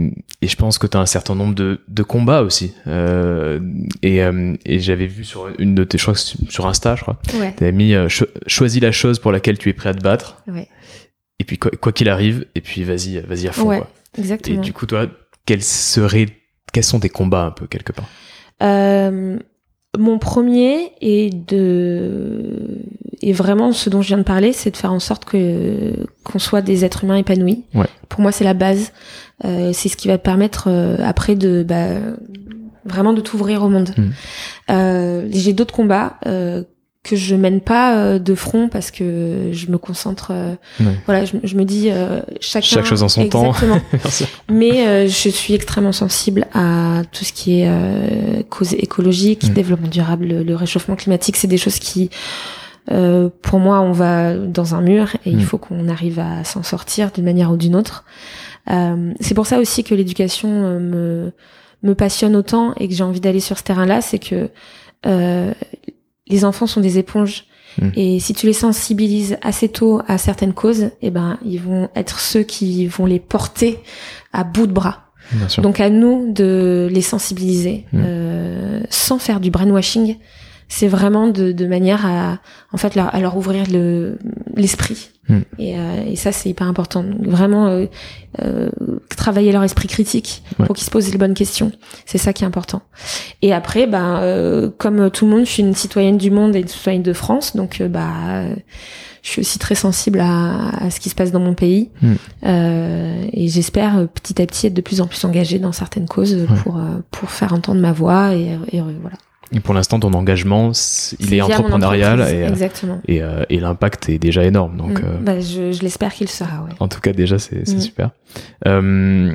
et je pense que tu as un certain nombre de, de combats aussi. Euh, et euh, et j'avais vu sur une de tes, je crois que c'est sur Insta, je crois, Ouais. tu mis euh, cho- choisis la chose pour laquelle tu es prêt à te battre. Ouais. Et puis quoi qu'il arrive, et puis vas-y, vas-y à fond. Ouais. quoi. Et Exactement. du coup, toi, quels seraient, quels sont tes combats un peu quelque part? Euh, mon premier est de et, vraiment, ce dont je viens de parler, c'est de faire en sorte que qu'on soit des êtres humains épanouis. Ouais. Pour moi, c'est la base. Euh, c'est ce qui va te permettre euh, après de bah, vraiment de t'ouvrir au monde. Mm. Euh, J'ai d'autres combats euh, que je mène pas euh, de front parce que je me concentre. euh, Ouais. Voilà, je, je me dis euh, chacun. Chaque chose en son temps. Exactement. Merci. Mais euh, je suis extrêmement sensible à tout ce qui est euh, cause écologique, Mm. développement durable, le, le réchauffement climatique. C'est des choses qui, euh, pour moi, on va dans un mur et Mm. il faut qu'on arrive à s'en sortir d'une manière ou d'une autre. Euh, c'est pour ça aussi que l'éducation me me passionne autant et que j'ai envie d'aller sur ce terrain-là, c'est que euh, les enfants sont des éponges. Mm. Et si tu les sensibilises assez tôt à certaines causes, eh ben, ils vont être ceux qui vont les porter à bout de bras. Donc à nous de les sensibiliser Mm. euh, sans faire du brainwashing. C'est vraiment de, de manière à en fait leur, à leur ouvrir le l'esprit. Mm. Et, euh, et ça c'est hyper important. Donc, vraiment euh, euh, travailler leur esprit critique Ouais. pour qu'ils se posent les bonnes questions. C'est ça qui est important. Et après, ben euh, comme tout le monde, je suis une citoyenne du monde et une citoyenne de France, donc euh, bah euh, je suis aussi très sensible à, à ce qui se passe dans mon pays. Mm. Euh, et j'espère petit à petit être de plus en plus engagée dans certaines causes pour pour faire entendre ma voix et, et, voilà. Et pour l'instant, ton engagement, il est entrepreneurial et, euh, exactement. et, euh, et l'impact est déjà énorme. Donc, Mm. euh, Bah, je, je l'espère qu'il sera. Ouais. en tout cas, déjà, c'est Mm. super. Euh,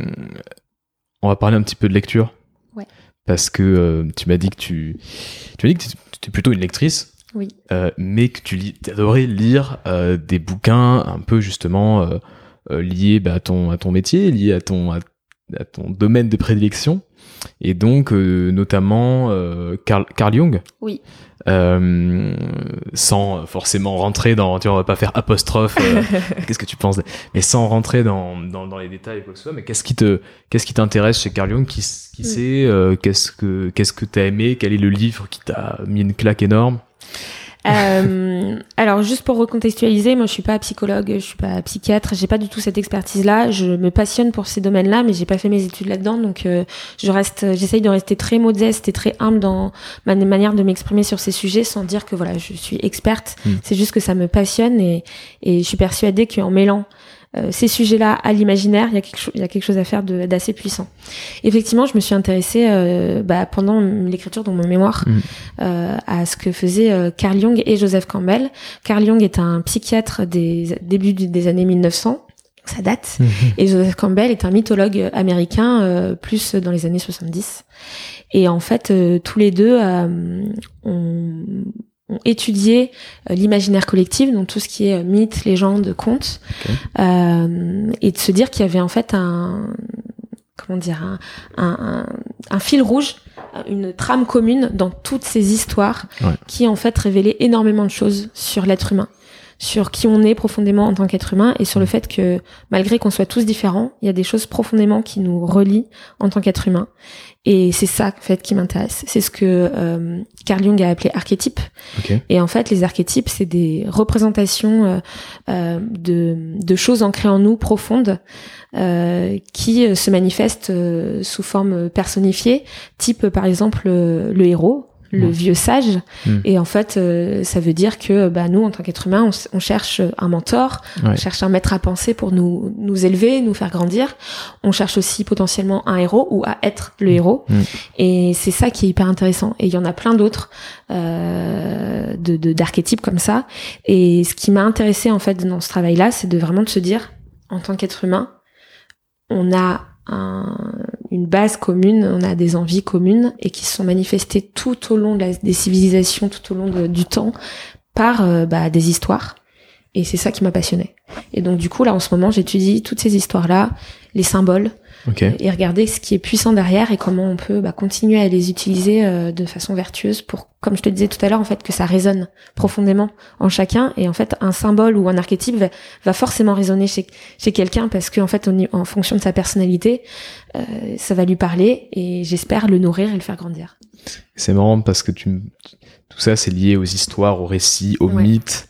on va parler un petit peu de lecture. Ouais. Parce que tu m'as dit que tu, tu m'as dit que tu es plutôt une lectrice. Oui. mais que tu lis, adorais lire des bouquins un peu justement liés bah, à, ton, à ton métier, liés à ton, à, à ton domaine de prédilection. Et donc, euh, notamment, euh, Carl, Carl Jung. Oui. Euh, sans forcément rentrer dans, tu vois, on va pas faire apostrophe, euh, qu'est-ce que tu penses, mais sans rentrer dans, dans, dans les détails quoi que ce soit, mais qu'est-ce qui te, qu'est-ce qui t'intéresse chez Carl Jung, qui, qui Mm. sait, euh, qu'est-ce que, qu'est-ce que t'as aimé, quel est le livre qui t'a mis une claque énorme? Euh, alors juste pour recontextualiser, moi je suis pas psychologue, je suis pas psychiatre, j'ai pas du tout cette expertise-là. Je me passionne pour ces domaines-là, mais j'ai pas fait mes études là-dedans, donc euh, je reste, j'essaye de rester très modeste et très humble dans ma manière de m'exprimer sur ces sujets, sans dire que voilà je suis experte. Mm. C'est juste que ça me passionne et, et je suis persuadée qu'en mêlant ces sujets-là à l'imaginaire, il y a quelque chose, il y a quelque chose à faire de- d'assez puissant. Effectivement, je me suis intéressée euh, bah, pendant l'écriture de mon mémoire Mm. euh, à ce que faisaient euh, Carl Jung et Joseph Campbell. Carl Jung est un psychiatre des débuts des années 1900. Ça date. Et Joseph Campbell est un mythologue américain, euh, plus dans les années 70. Et en fait, euh, tous les deux euh, ont, ont étudié euh, l'imaginaire collectif, donc tout ce qui est euh, mythe, légende, conte, Ok. euh, et de se dire qu'il y avait en fait un comment dire un, un, un, un fil rouge, une trame commune dans toutes ces histoires Ouais. qui en fait révélaient énormément de choses sur l'être humain sur qui on est profondément en tant qu'être humain et sur le fait que malgré qu'on soit tous différents, il y a des choses profondément qui nous relient en tant qu'être humain. Et c'est ça en fait qui m'intéresse. C'est ce que euh, Carl Jung a appelé archétype. Ok. Et en fait, les archétypes, c'est des représentations euh, euh, de, de choses ancrées en nous profondes euh, qui euh, se manifestent sous forme personnifiée, type par exemple le héros, le vieux sage. Mm. Et en fait, euh, ça veut dire que bah, nous, en tant qu'être humain, on, cherche un mentor, Ouais. on cherche un maître à penser pour nous, nous élever, nous faire grandir. On cherche aussi potentiellement un héros ou à être le héros. Mm. Et c'est ça qui est hyper intéressant. Et il y en a plein d'autres euh, de de- d'archétypes comme ça. Et ce qui m'a intéressé en fait dans ce travail-là, c'est de vraiment de se dire, en tant qu'être humain, on a un- une base commune, on a des envies communes et qui se sont manifestées tout au long des civilisations, tout au long du temps, par euh, bah, des histoires. Et c'est ça qui m'a passionné. Et donc du coup là en ce moment j'étudie toutes ces histoires-là, les symboles, Et regarder ce qui est puissant derrière et comment on peut bah, continuer à les utiliser euh, de façon vertueuse pour, comme je te disais tout à l'heure, en fait, que ça résonne profondément en chacun. Et en fait, un symbole ou un archétype va, va forcément résonner chez, chez quelqu'un parce qu'en fait, on y- en fonction de sa personnalité, euh, ça va lui parler et j'espère le nourrir et le faire grandir. C'est marrant parce que tu, tout ça, c'est lié aux histoires, aux récits, aux Ouais. mythes.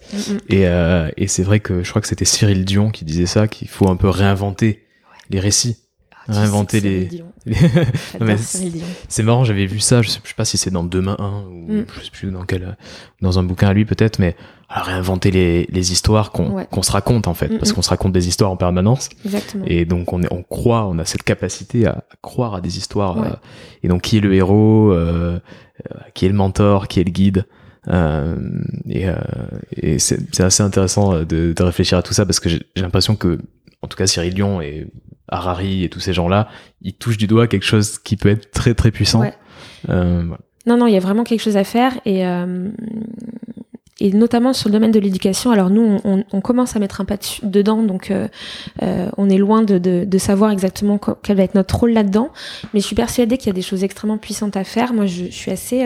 Et, euh, et c'est vrai que je crois que c'était Cyril Dion qui disait ça, qu'il faut un peu réinventer les récits. Réinventer les. C'est marrant, j'avais vu ça, je sais, je sais pas si c'est dans Demain 1 ou Mm. je sais plus dans quel dans un bouquin à lui peut-être, mais à réinventer les, les histoires qu'on Ouais. se raconte en fait, Mm, parce qu'on se raconte des histoires en permanence Exactement. et donc on est, on croit, on a cette capacité à croire à des histoires. Ouais. euh, et donc qui est le héros, euh, euh, qui est le mentor, qui est le guide. Euh, et euh, et c'est assez intéressant de, de réfléchir à tout ça parce que j'ai j'ai l'impression que en tout cas Cyril Dion et Harari et tous ces gens-là, ils touchent du doigt quelque chose qui peut être très très puissant. Ouais. Euh, voilà. Non, non, il y a vraiment quelque chose à faire et euh, et notamment sur le domaine de l'éducation. Alors nous, on, commence à mettre un pas dedans, donc euh, euh, on est loin de, de, de savoir exactement quel va être notre rôle là-dedans. Mais je suis persuadée qu'il y a des choses extrêmement puissantes à faire. Moi, je, je suis assez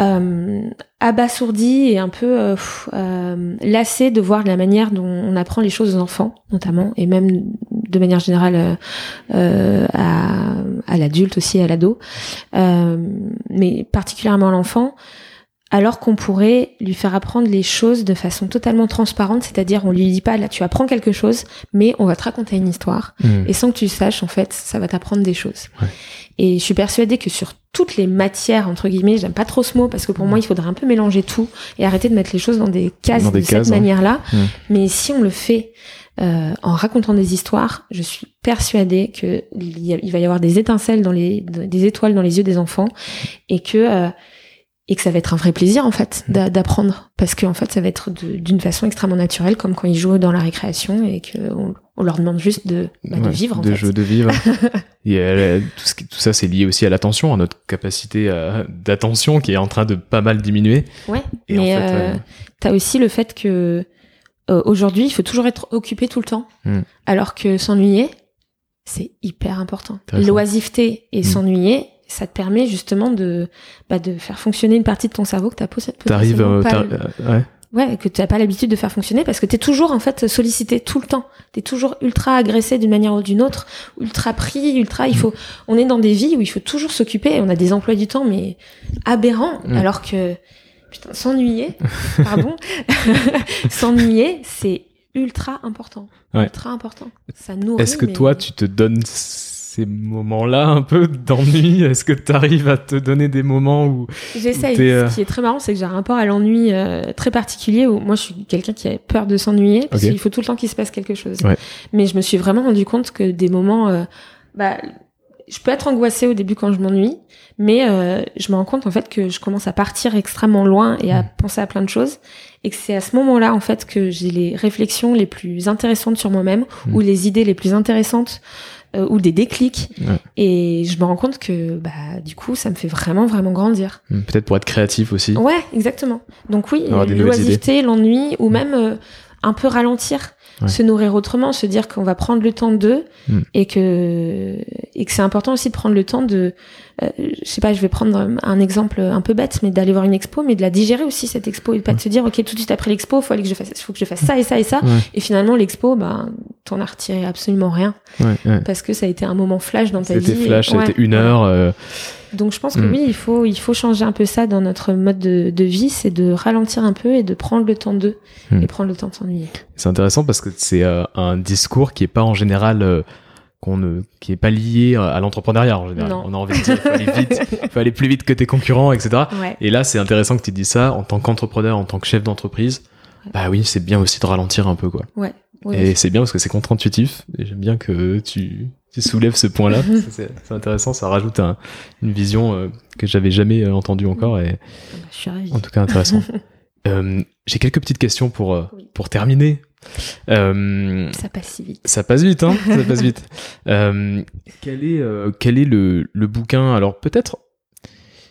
euh, abasourdie et un peu euh, euh, lassée de voir la manière dont on apprend les choses aux enfants, notamment, et même de manière générale à, à l'adulte aussi, à l'ado, euh, mais particulièrement à l'enfant, alors qu'on pourrait lui faire apprendre les choses de façon totalement transparente, c'est-à-dire on lui dit pas là tu apprends quelque chose, mais on va te raconter une histoire, Mm. et sans que tu saches en fait, ça va t'apprendre des choses. Ouais. Et je suis persuadée que sur toutes les matières entre guillemets, j'aime pas trop ce mot parce que pour moi il faudrait un peu mélanger tout et arrêter de mettre les choses dans des cases Dans des de cases, cette hein. manière-là. Mm. Mais si on le fait euh, en racontant des histoires, je suis persuadée que il y a- il va y avoir des étincelles dans les des étoiles dans les yeux des enfants et que euh, et que ça va être un vrai plaisir en fait d'a- d'apprendre parce que en fait ça va être d'une façon extrêmement naturelle comme quand ils jouent dans la récréation et que on, leur demande juste de, bah, de vivre en de fait. jeu de vivre. et euh, tout, ce qui- tout ça, c'est lié aussi à l'attention, à notre capacité euh, d'attention qui est en train de pas mal diminuer. Ouais, Et en mais fait, euh, euh, t'as aussi le fait que euh, aujourd'hui il faut toujours être occupé tout le temps, Mm. alors que s'ennuyer c'est hyper important. L'oisiveté et Mm. s'ennuyer, ça te permet justement de bah, de faire fonctionner une partie de ton cerveau que t'as posé- T'arrives, euh, euh, ouais. Ouais, que tu n'as pas l'habitude de faire fonctionner parce que tu es toujours en fait sollicité tout le temps. Tu es toujours ultra agressé d'une manière ou d'une autre, ultra pris, ultra il faut on est dans des vies où il faut toujours s'occuper, on a des emplois du temps mais aberrants Mm. alors que putain s'ennuyer, pardon, s'ennuyer, c'est ultra important. Ouais. Ultra important. Ça nourrit Est-ce que mais- toi, tu te donnes ces moments-là un peu d'ennui Est-ce que tu arrives à te donner des moments où J'essaye. Euh, Ce qui est très marrant, c'est que j'ai un rapport à l'ennui euh, très particulier où moi je suis quelqu'un qui a peur de s'ennuyer parce qu'il faut tout le temps qu'il se passe quelque chose. Ouais. Mais je me suis vraiment rendu compte que des moments, euh, bah, je peux être angoissée au début quand je m'ennuie, mais euh, je me rends compte en fait que je commence à partir extrêmement loin et à Mm. penser à plein de choses et que c'est à ce moment-là en fait que j'ai les réflexions les plus intéressantes sur moi-même Mm. ou les idées les plus intéressantes euh, ou des déclics Ouais. et je me rends compte que bah du coup ça me fait vraiment vraiment grandir. Hmm, peut-être pour être créatif aussi Ouais, exactement. Donc oui, nouvelles l'oisiveté, l'ennui, ou même euh, un peu ralentir, Ouais. se nourrir autrement, se dire qu'on va prendre le temps d'eux Mm. et que et que c'est important aussi de prendre le temps de, euh, je sais pas, je vais prendre un exemple un peu bête, mais d'aller voir une expo, mais de la digérer aussi cette expo et pas de se dire ok tout de suite après l'expo, faut aller que je fasse, faut que je fasse ça et ça et ça, Ouais. et finalement l'expo, bah t'en as retiré absolument rien Ouais, ouais. parce que ça a été un moment flash dans ta vie. C'était flash, et- c'était une heure. euh, Donc je pense que Mm. oui, il faut, il faut changer un peu ça dans notre mode de, de vie, c'est de ralentir un peu et de prendre le temps d'eux Mm. et prendre le temps de s'ennuyer. C'est intéressant parce que c'est euh, un discours qui est pas en général euh, qu'on ne, qui est pas lié à l'entrepreneuriat en général. Non. On a envie de dire il faut aller vite, faut aller plus vite que tes concurrents, etc. Ouais. Et là, c'est intéressant que tu dis ça en tant qu'entrepreneur, en tant que chef d'entreprise. Bah oui, c'est bien aussi de ralentir un peu, quoi. Ouais. Et c'est bien parce que c'est contre-intuitif. Et j'aime bien que tu, tu soulèves ce point-là. c'est intéressant, ça rajoute un- une vision euh, que j'avais jamais euh, entendue encore. Et Ah bah, je suis ravie. en tout cas, intéressant. Euh, J'ai quelques petites questions pour, euh, Oui. pour terminer. Ça passe si vite. ça passe vite, hein Ça passe vite. Quel est, quel est le, le bouquin? Alors peut-être,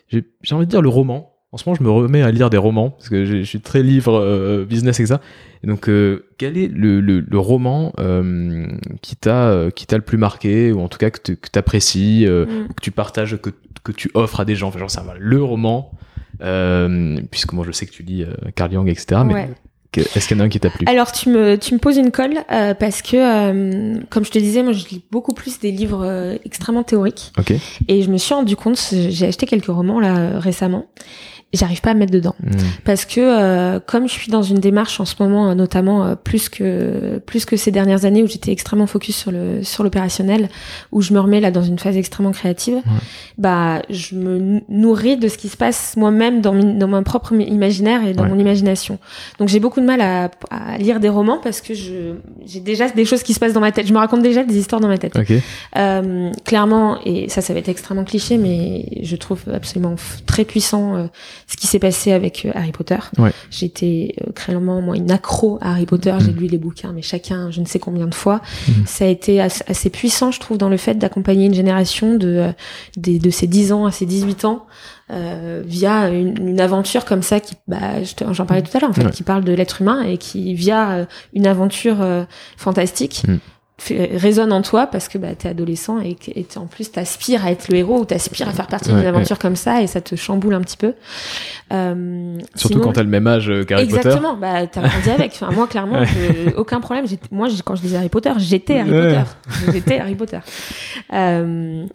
j'ai envie de dire le roman. En ce moment, je me remets à lire des romans parce que je je suis très livre euh, business et ça. Et donc, euh, quel est le, le, le roman euh, qui t'a euh, qui t'a le plus marqué ou en tout cas que tu que apprécies, Mm. que tu partages, que, que tu offres à des gens? Enfin, genre, ça va, le roman. Euh, puisque moi, je sais que tu lis euh, Carl Jung, etc. Mais Ouais. est-ce qu'il y en a un qui t'a plu? Alors tu me, tu me poses une colle euh, parce que, euh, comme je te disais, moi je lis beaucoup plus des livres euh, extrêmement théoriques. Ok. Et je me suis rendu compte, j'ai acheté quelques romans là euh, récemment, j'arrive pas à me mettre dedans Hmm. parce que euh, comme je suis dans une démarche en ce moment euh, notamment euh, plus que plus que ces dernières années où j'étais extrêmement focus sur le sur l'opérationnel où je me remets là dans une phase extrêmement créative bah je me nou- nourris de ce qui se passe moi-même dans dans mon propre imaginaire et dans Ouais. mon imagination donc j'ai beaucoup de mal à, à lire des romans parce que je j'ai déjà des choses qui se passent dans ma tête je me raconte déjà des histoires dans ma tête Ok. euh, clairement, et ça, ça va être extrêmement cliché, mais je trouve absolument très puissant euh, ce qui s'est passé avec euh, Harry Potter. Ouais. J'étais euh, clairement moi une accro à Harry Potter. J'ai Mhm. lu les bouquins, mais chacun, je ne sais combien de fois. Mhm. Ça a été assez, puissant, je trouve, dans le fait d'accompagner une génération de euh, des- de ses 10 ans à ses 18 ans. euh, via une, une aventure comme ça qui bah j'en parlais tout à l'heure en fait Ouais. qui parle de l'être humain et qui via une aventure euh, fantastique Mm. Résonne en toi parce que bah, t'es adolescent et, et en plus t'aspires à être le héros ou t'aspires à faire partie Ouais, d'une aventure comme ça et ça te chamboule un petit peu. Euh, Surtout sinon- quand t'as le même âge euh, qu'Harry Potter. Exactement, bah t'as grandi avec. Enfin, moi clairement, Ouais. je- aucun problème. Moi, quand je disais Harry Potter, j'étais Harry. Potter. J'étais Harry Potter. Euh,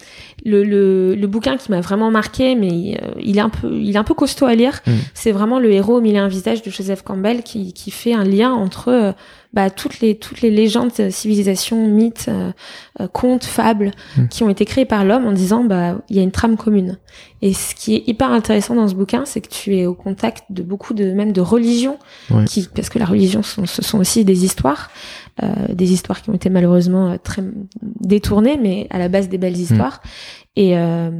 le, le, le bouquin qui m'a vraiment marqué, mais euh, il est un peu, il est un peu costaud à lire. Mm. C'est vraiment le héros au mille et un visage de Joseph Campbell qui, qui fait un lien entre euh, bah, toutes les toutes les légendes, euh, civilisations, mythes, euh, euh, contes, fables Mm. qui ont été créés par l'homme en disant bah il y a une trame commune. Et ce qui est hyper intéressant dans ce bouquin, c'est que tu es au contact de beaucoup de même de religions, Ouais. qui parce que la religion sont, ce sont aussi des histoires, euh, des histoires qui ont été malheureusement euh, très détournées, mais à la base des belles histoires, et euh,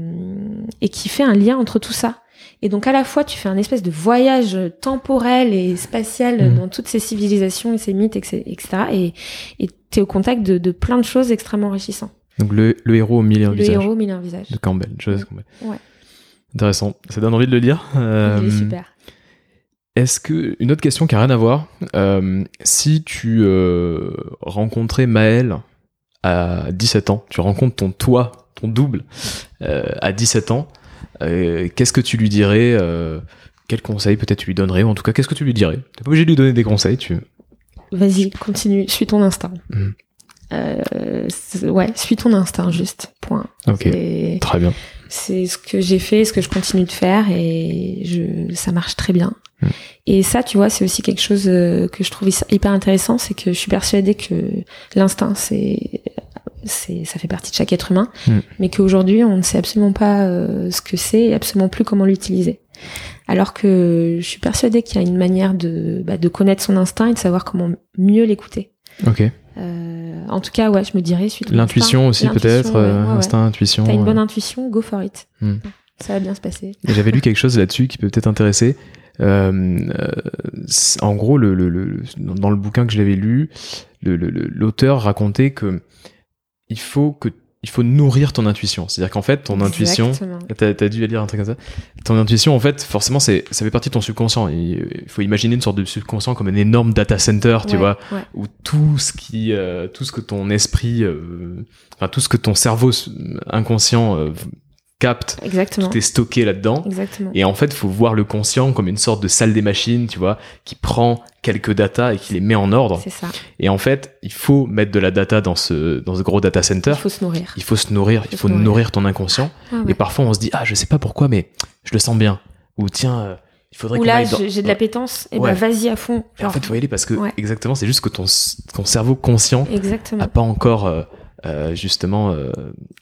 et qui fait un lien entre tout ça. Et donc à la fois tu fais un espèce de voyage temporel et spatial Mhm. dans toutes ces civilisations et ces mythes, etc. Et et t'es au contact de, de plein de choses extrêmement enrichissantes. Donc le, le héros au mille et un Le visages héros mille et un visages. de Campbell, Joseph Campbell. Ouais. Intéressant. Ça donne envie de le lire. Euh, Il est super. Est-ce que une autre question qui a rien à voir, euh, si tu euh, rencontrais Maël à 17 ans, tu rencontres ton toi, ton double euh, à 17 ans, qu'est-ce que tu lui dirais euh, Quel conseil peut-être tu lui donnerais Ou en tout cas, qu'est-ce que tu lui dirais T'es pas obligé de lui donner des conseils. Tu Vas-y, continue, suis ton instinct. Euh, c'est- ouais, suis ton instinct, juste. Point. Ok. Très bien. C'est ce que j'ai fait, ce que je continue de faire, et je, ça marche très bien. Mhm. Et ça, tu vois, c'est aussi quelque chose euh, que je trouve hyper intéressant, c'est que je suis persuadée que l'instinct, c'est, c'est, ça fait partie de chaque être humain, Mhm. mais qu'aujourd'hui, on ne sait absolument pas euh, ce que c'est et absolument plus comment l'utiliser. Alors que je suis persuadée qu'il y a une manière de, bah, de connaître son instinct et de savoir comment mieux l'écouter. Ok. Euh, en tout cas, ouais, je me dirais. suis ton L'intuition aussi peut-être, ouais, euh, ouais, ouais. instinct, intuition. T'as une bonne intuition, go for it. Hmm. Ça va bien se passer. J'avais lu quelque chose là-dessus qui peut peut-être intéresser. Euh, en gros, le, le- le- dans le bouquin que je l'avais lu, l'auteur racontait que il faut que il faut nourrir ton intuition. C'est-à-dire qu'en fait, ton intuition. T'as as dû lire un truc comme ça. Ton intuition, en fait, forcément, c'est ça fait partie de ton subconscient. Il faut imaginer une sorte de subconscient comme un énorme data center, tu Ouais, vois, ouais. où tout ce qui, euh, tout ce que ton esprit, euh, enfin tout ce que ton cerveau inconscient euh, capte, Exactement. tout est stocké là-dedans. Exactement. Et en fait, faut voir le conscient comme une sorte de salle des machines, tu vois, qui prend quelques data et qui les met en ordre. C'est ça. Et en fait, il faut mettre de la data dans ce dans ce gros data center. Il faut se nourrir. Il faut se nourrir, il faut nourrir. nourrir ton inconscient. Ouais, Et ouais. parfois, on se dit, ah, je sais pas pourquoi, mais je le sens bien. Ou tiens, euh, il faudrait Ou là, dans... j'ai de la pétence, et Ouais. ben vas-y à fond. Et en fait, faut y aller parce que, Ouais. exactement, c'est juste que ton, ton cerveau conscient Exactement. a pas encore, euh, euh, justement, euh,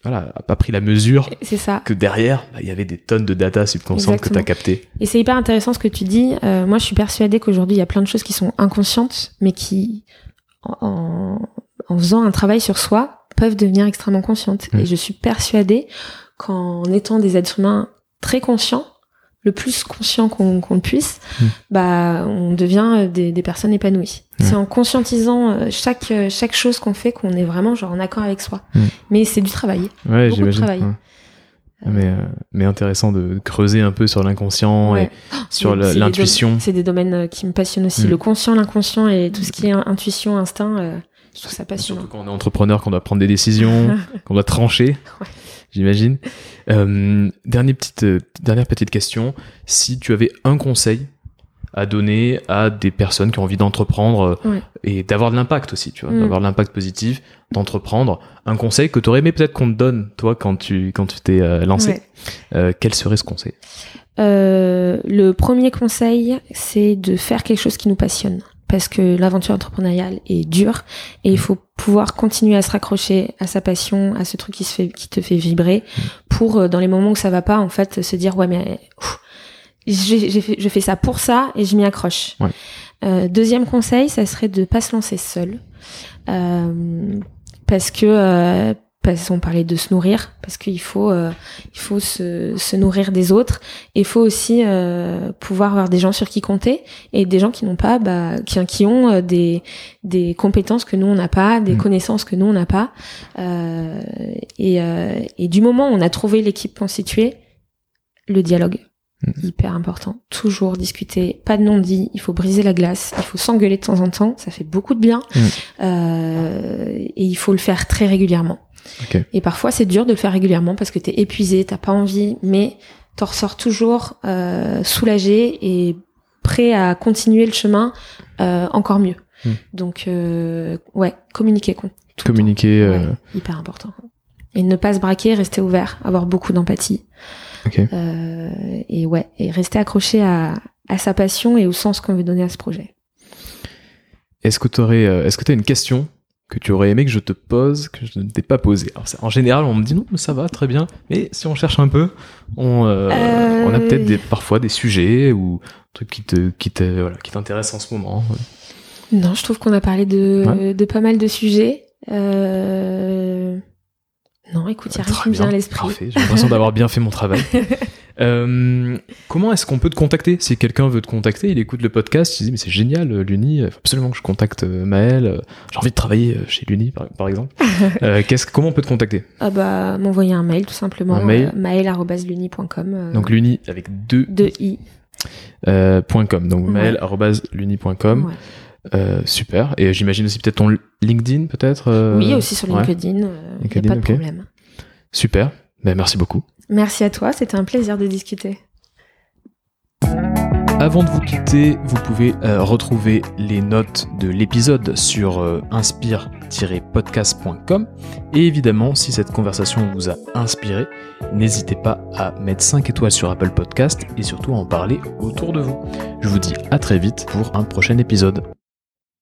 voilà, a pas pris la mesure C'est ça. que derrière, bah, il y avait des tonnes de data subconscientes que tu as captées. Et c'est hyper intéressant ce que tu dis. Euh, moi, je suis persuadée qu'aujourd'hui, il y a plein de choses qui sont inconscientes, mais qui, en, en, faisant un travail sur soi, peuvent devenir extrêmement conscientes. Et je suis persuadée qu'en étant des êtres humains très conscients, le plus conscient qu'on le puisse, Mm. bah, on devient euh, des, des personnes épanouies. C'est en conscientisant euh, chaque, euh, chaque chose qu'on fait qu'on est vraiment genre en accord avec soi. Mm. Mais c'est du travail. Ouais, Beaucoup de travail. ouais. Mais, euh, mais intéressant de creuser un peu sur l'inconscient Ouais. et sur l'intuition. C'est des domaines qui me passionnent aussi. Mm. Le conscient, l'inconscient et tout ce qui est intuition, instinct, euh, je trouve ça passionnant. Surtout quand on est entrepreneur, qu'on doit prendre des décisions, qu'on doit trancher, Ouais. j'imagine. Euh, dernière, petite, euh, dernière petite question. Si tu avais un conseil à donner à des personnes qui ont envie d'entreprendre euh, Ouais. et d'avoir de l'impact aussi, tu vois, Mm. d'avoir de l'impact positif, d'entreprendre. Un conseil que tu aurais aimé peut-être qu'on te donne, toi, quand tu quand tu t'es lancé. Ouais. Quel serait ce conseil? Le premier conseil, c'est de faire quelque chose qui nous passionne. Parce que l'aventure entrepreneuriale est dure et il faut pouvoir continuer à se raccrocher à sa passion, à ce truc qui se fait, qui te fait vibrer, pour euh, dans les moments où ça va pas, en fait, se dire ouais mais ouf, j'ai j'ai fait, je fais ça pour ça et je m'y accroche. Ouais. Euh, deuxième conseil, ça serait de pas se lancer seul, Euh, parce que euh, parce qu'on parlait de se nourrir, parce qu'il faut euh, il faut se, se nourrir des autres et il faut aussi euh, pouvoir avoir des gens sur qui compter et des gens qui n'ont pas bah, qui, qui ont euh, des des compétences que nous on n'a pas des Mm. connaissances que nous on n'a pas euh, et, euh, et du moment où on a trouvé l'équipe constituée le dialogue Mm. hyper important toujours discuter pas de non-dit il faut briser la glace il faut s'engueuler de temps en temps ça fait beaucoup de bien Mm. Euh, et il faut le faire très régulièrement Et parfois, c'est dur de le faire régulièrement parce que t'es épuisé, t'as pas envie, mais t'en ressors toujours euh, soulagé et prêt à continuer le chemin euh, encore mieux. Hmm. Donc, euh, ouais, communiquer. con- Communiquer. euh, Ouais, hyper important. Et ne pas se braquer, rester ouvert, avoir beaucoup d'empathie. Et ouais, et rester accroché à, à sa passion et au sens qu'on veut donner à ce projet. Est-ce que tu aurais, est-ce que tu as une question que tu aurais aimé que je te pose, que je ne t'ai pas Alors, c'est- En général, on me dit non, mais ça va, très bien. Mais si on cherche un peu, on, euh, Euh, on a peut-être des, parfois des sujets ou trucs qui te, qui te, voilà, qui t'intéressent en ce moment. Non, je trouve qu'on a parlé de, Ouais. de pas mal de sujets. Euh... Non, écoute, il y a rien Très qui me vient à l'esprit. Parfait, j'ai l'impression d'avoir bien fait mon travail. Euh, comment est-ce qu'on peut te contacter? Si quelqu'un veut te contacter, il écoute le podcast, il se dit mais c'est génial, euh, Luni, il faut absolument que je contacte euh, Maël, euh, j'ai envie de travailler euh, chez Luni par, par exemple. Euh, qu'est-ce, comment on peut te contacter? Ah bah, m'envoyer un mail, tout simplement. Un mail. euh, mail.luni.com. Euh, Donc Luni avec deux de i. euh, point .com, donc Ouais. maël.luni.com. Ouais. Euh, super. Et j'imagine aussi peut-être ton LinkedIn, peut-être euh, Oui, aussi sur ouais. LinkedIn. euh, y a LinkedIn, pas de problème. Super. Ben, merci beaucoup. Merci à toi, c'était un plaisir de discuter. Avant de vous quitter, vous pouvez euh, retrouver les notes de l'épisode sur euh, inspire-podcast.com. Et évidemment, si cette conversation vous a inspiré, n'hésitez pas à mettre 5 étoiles sur Apple Podcast et surtout à en parler autour de vous. Je vous dis à très vite pour un prochain épisode.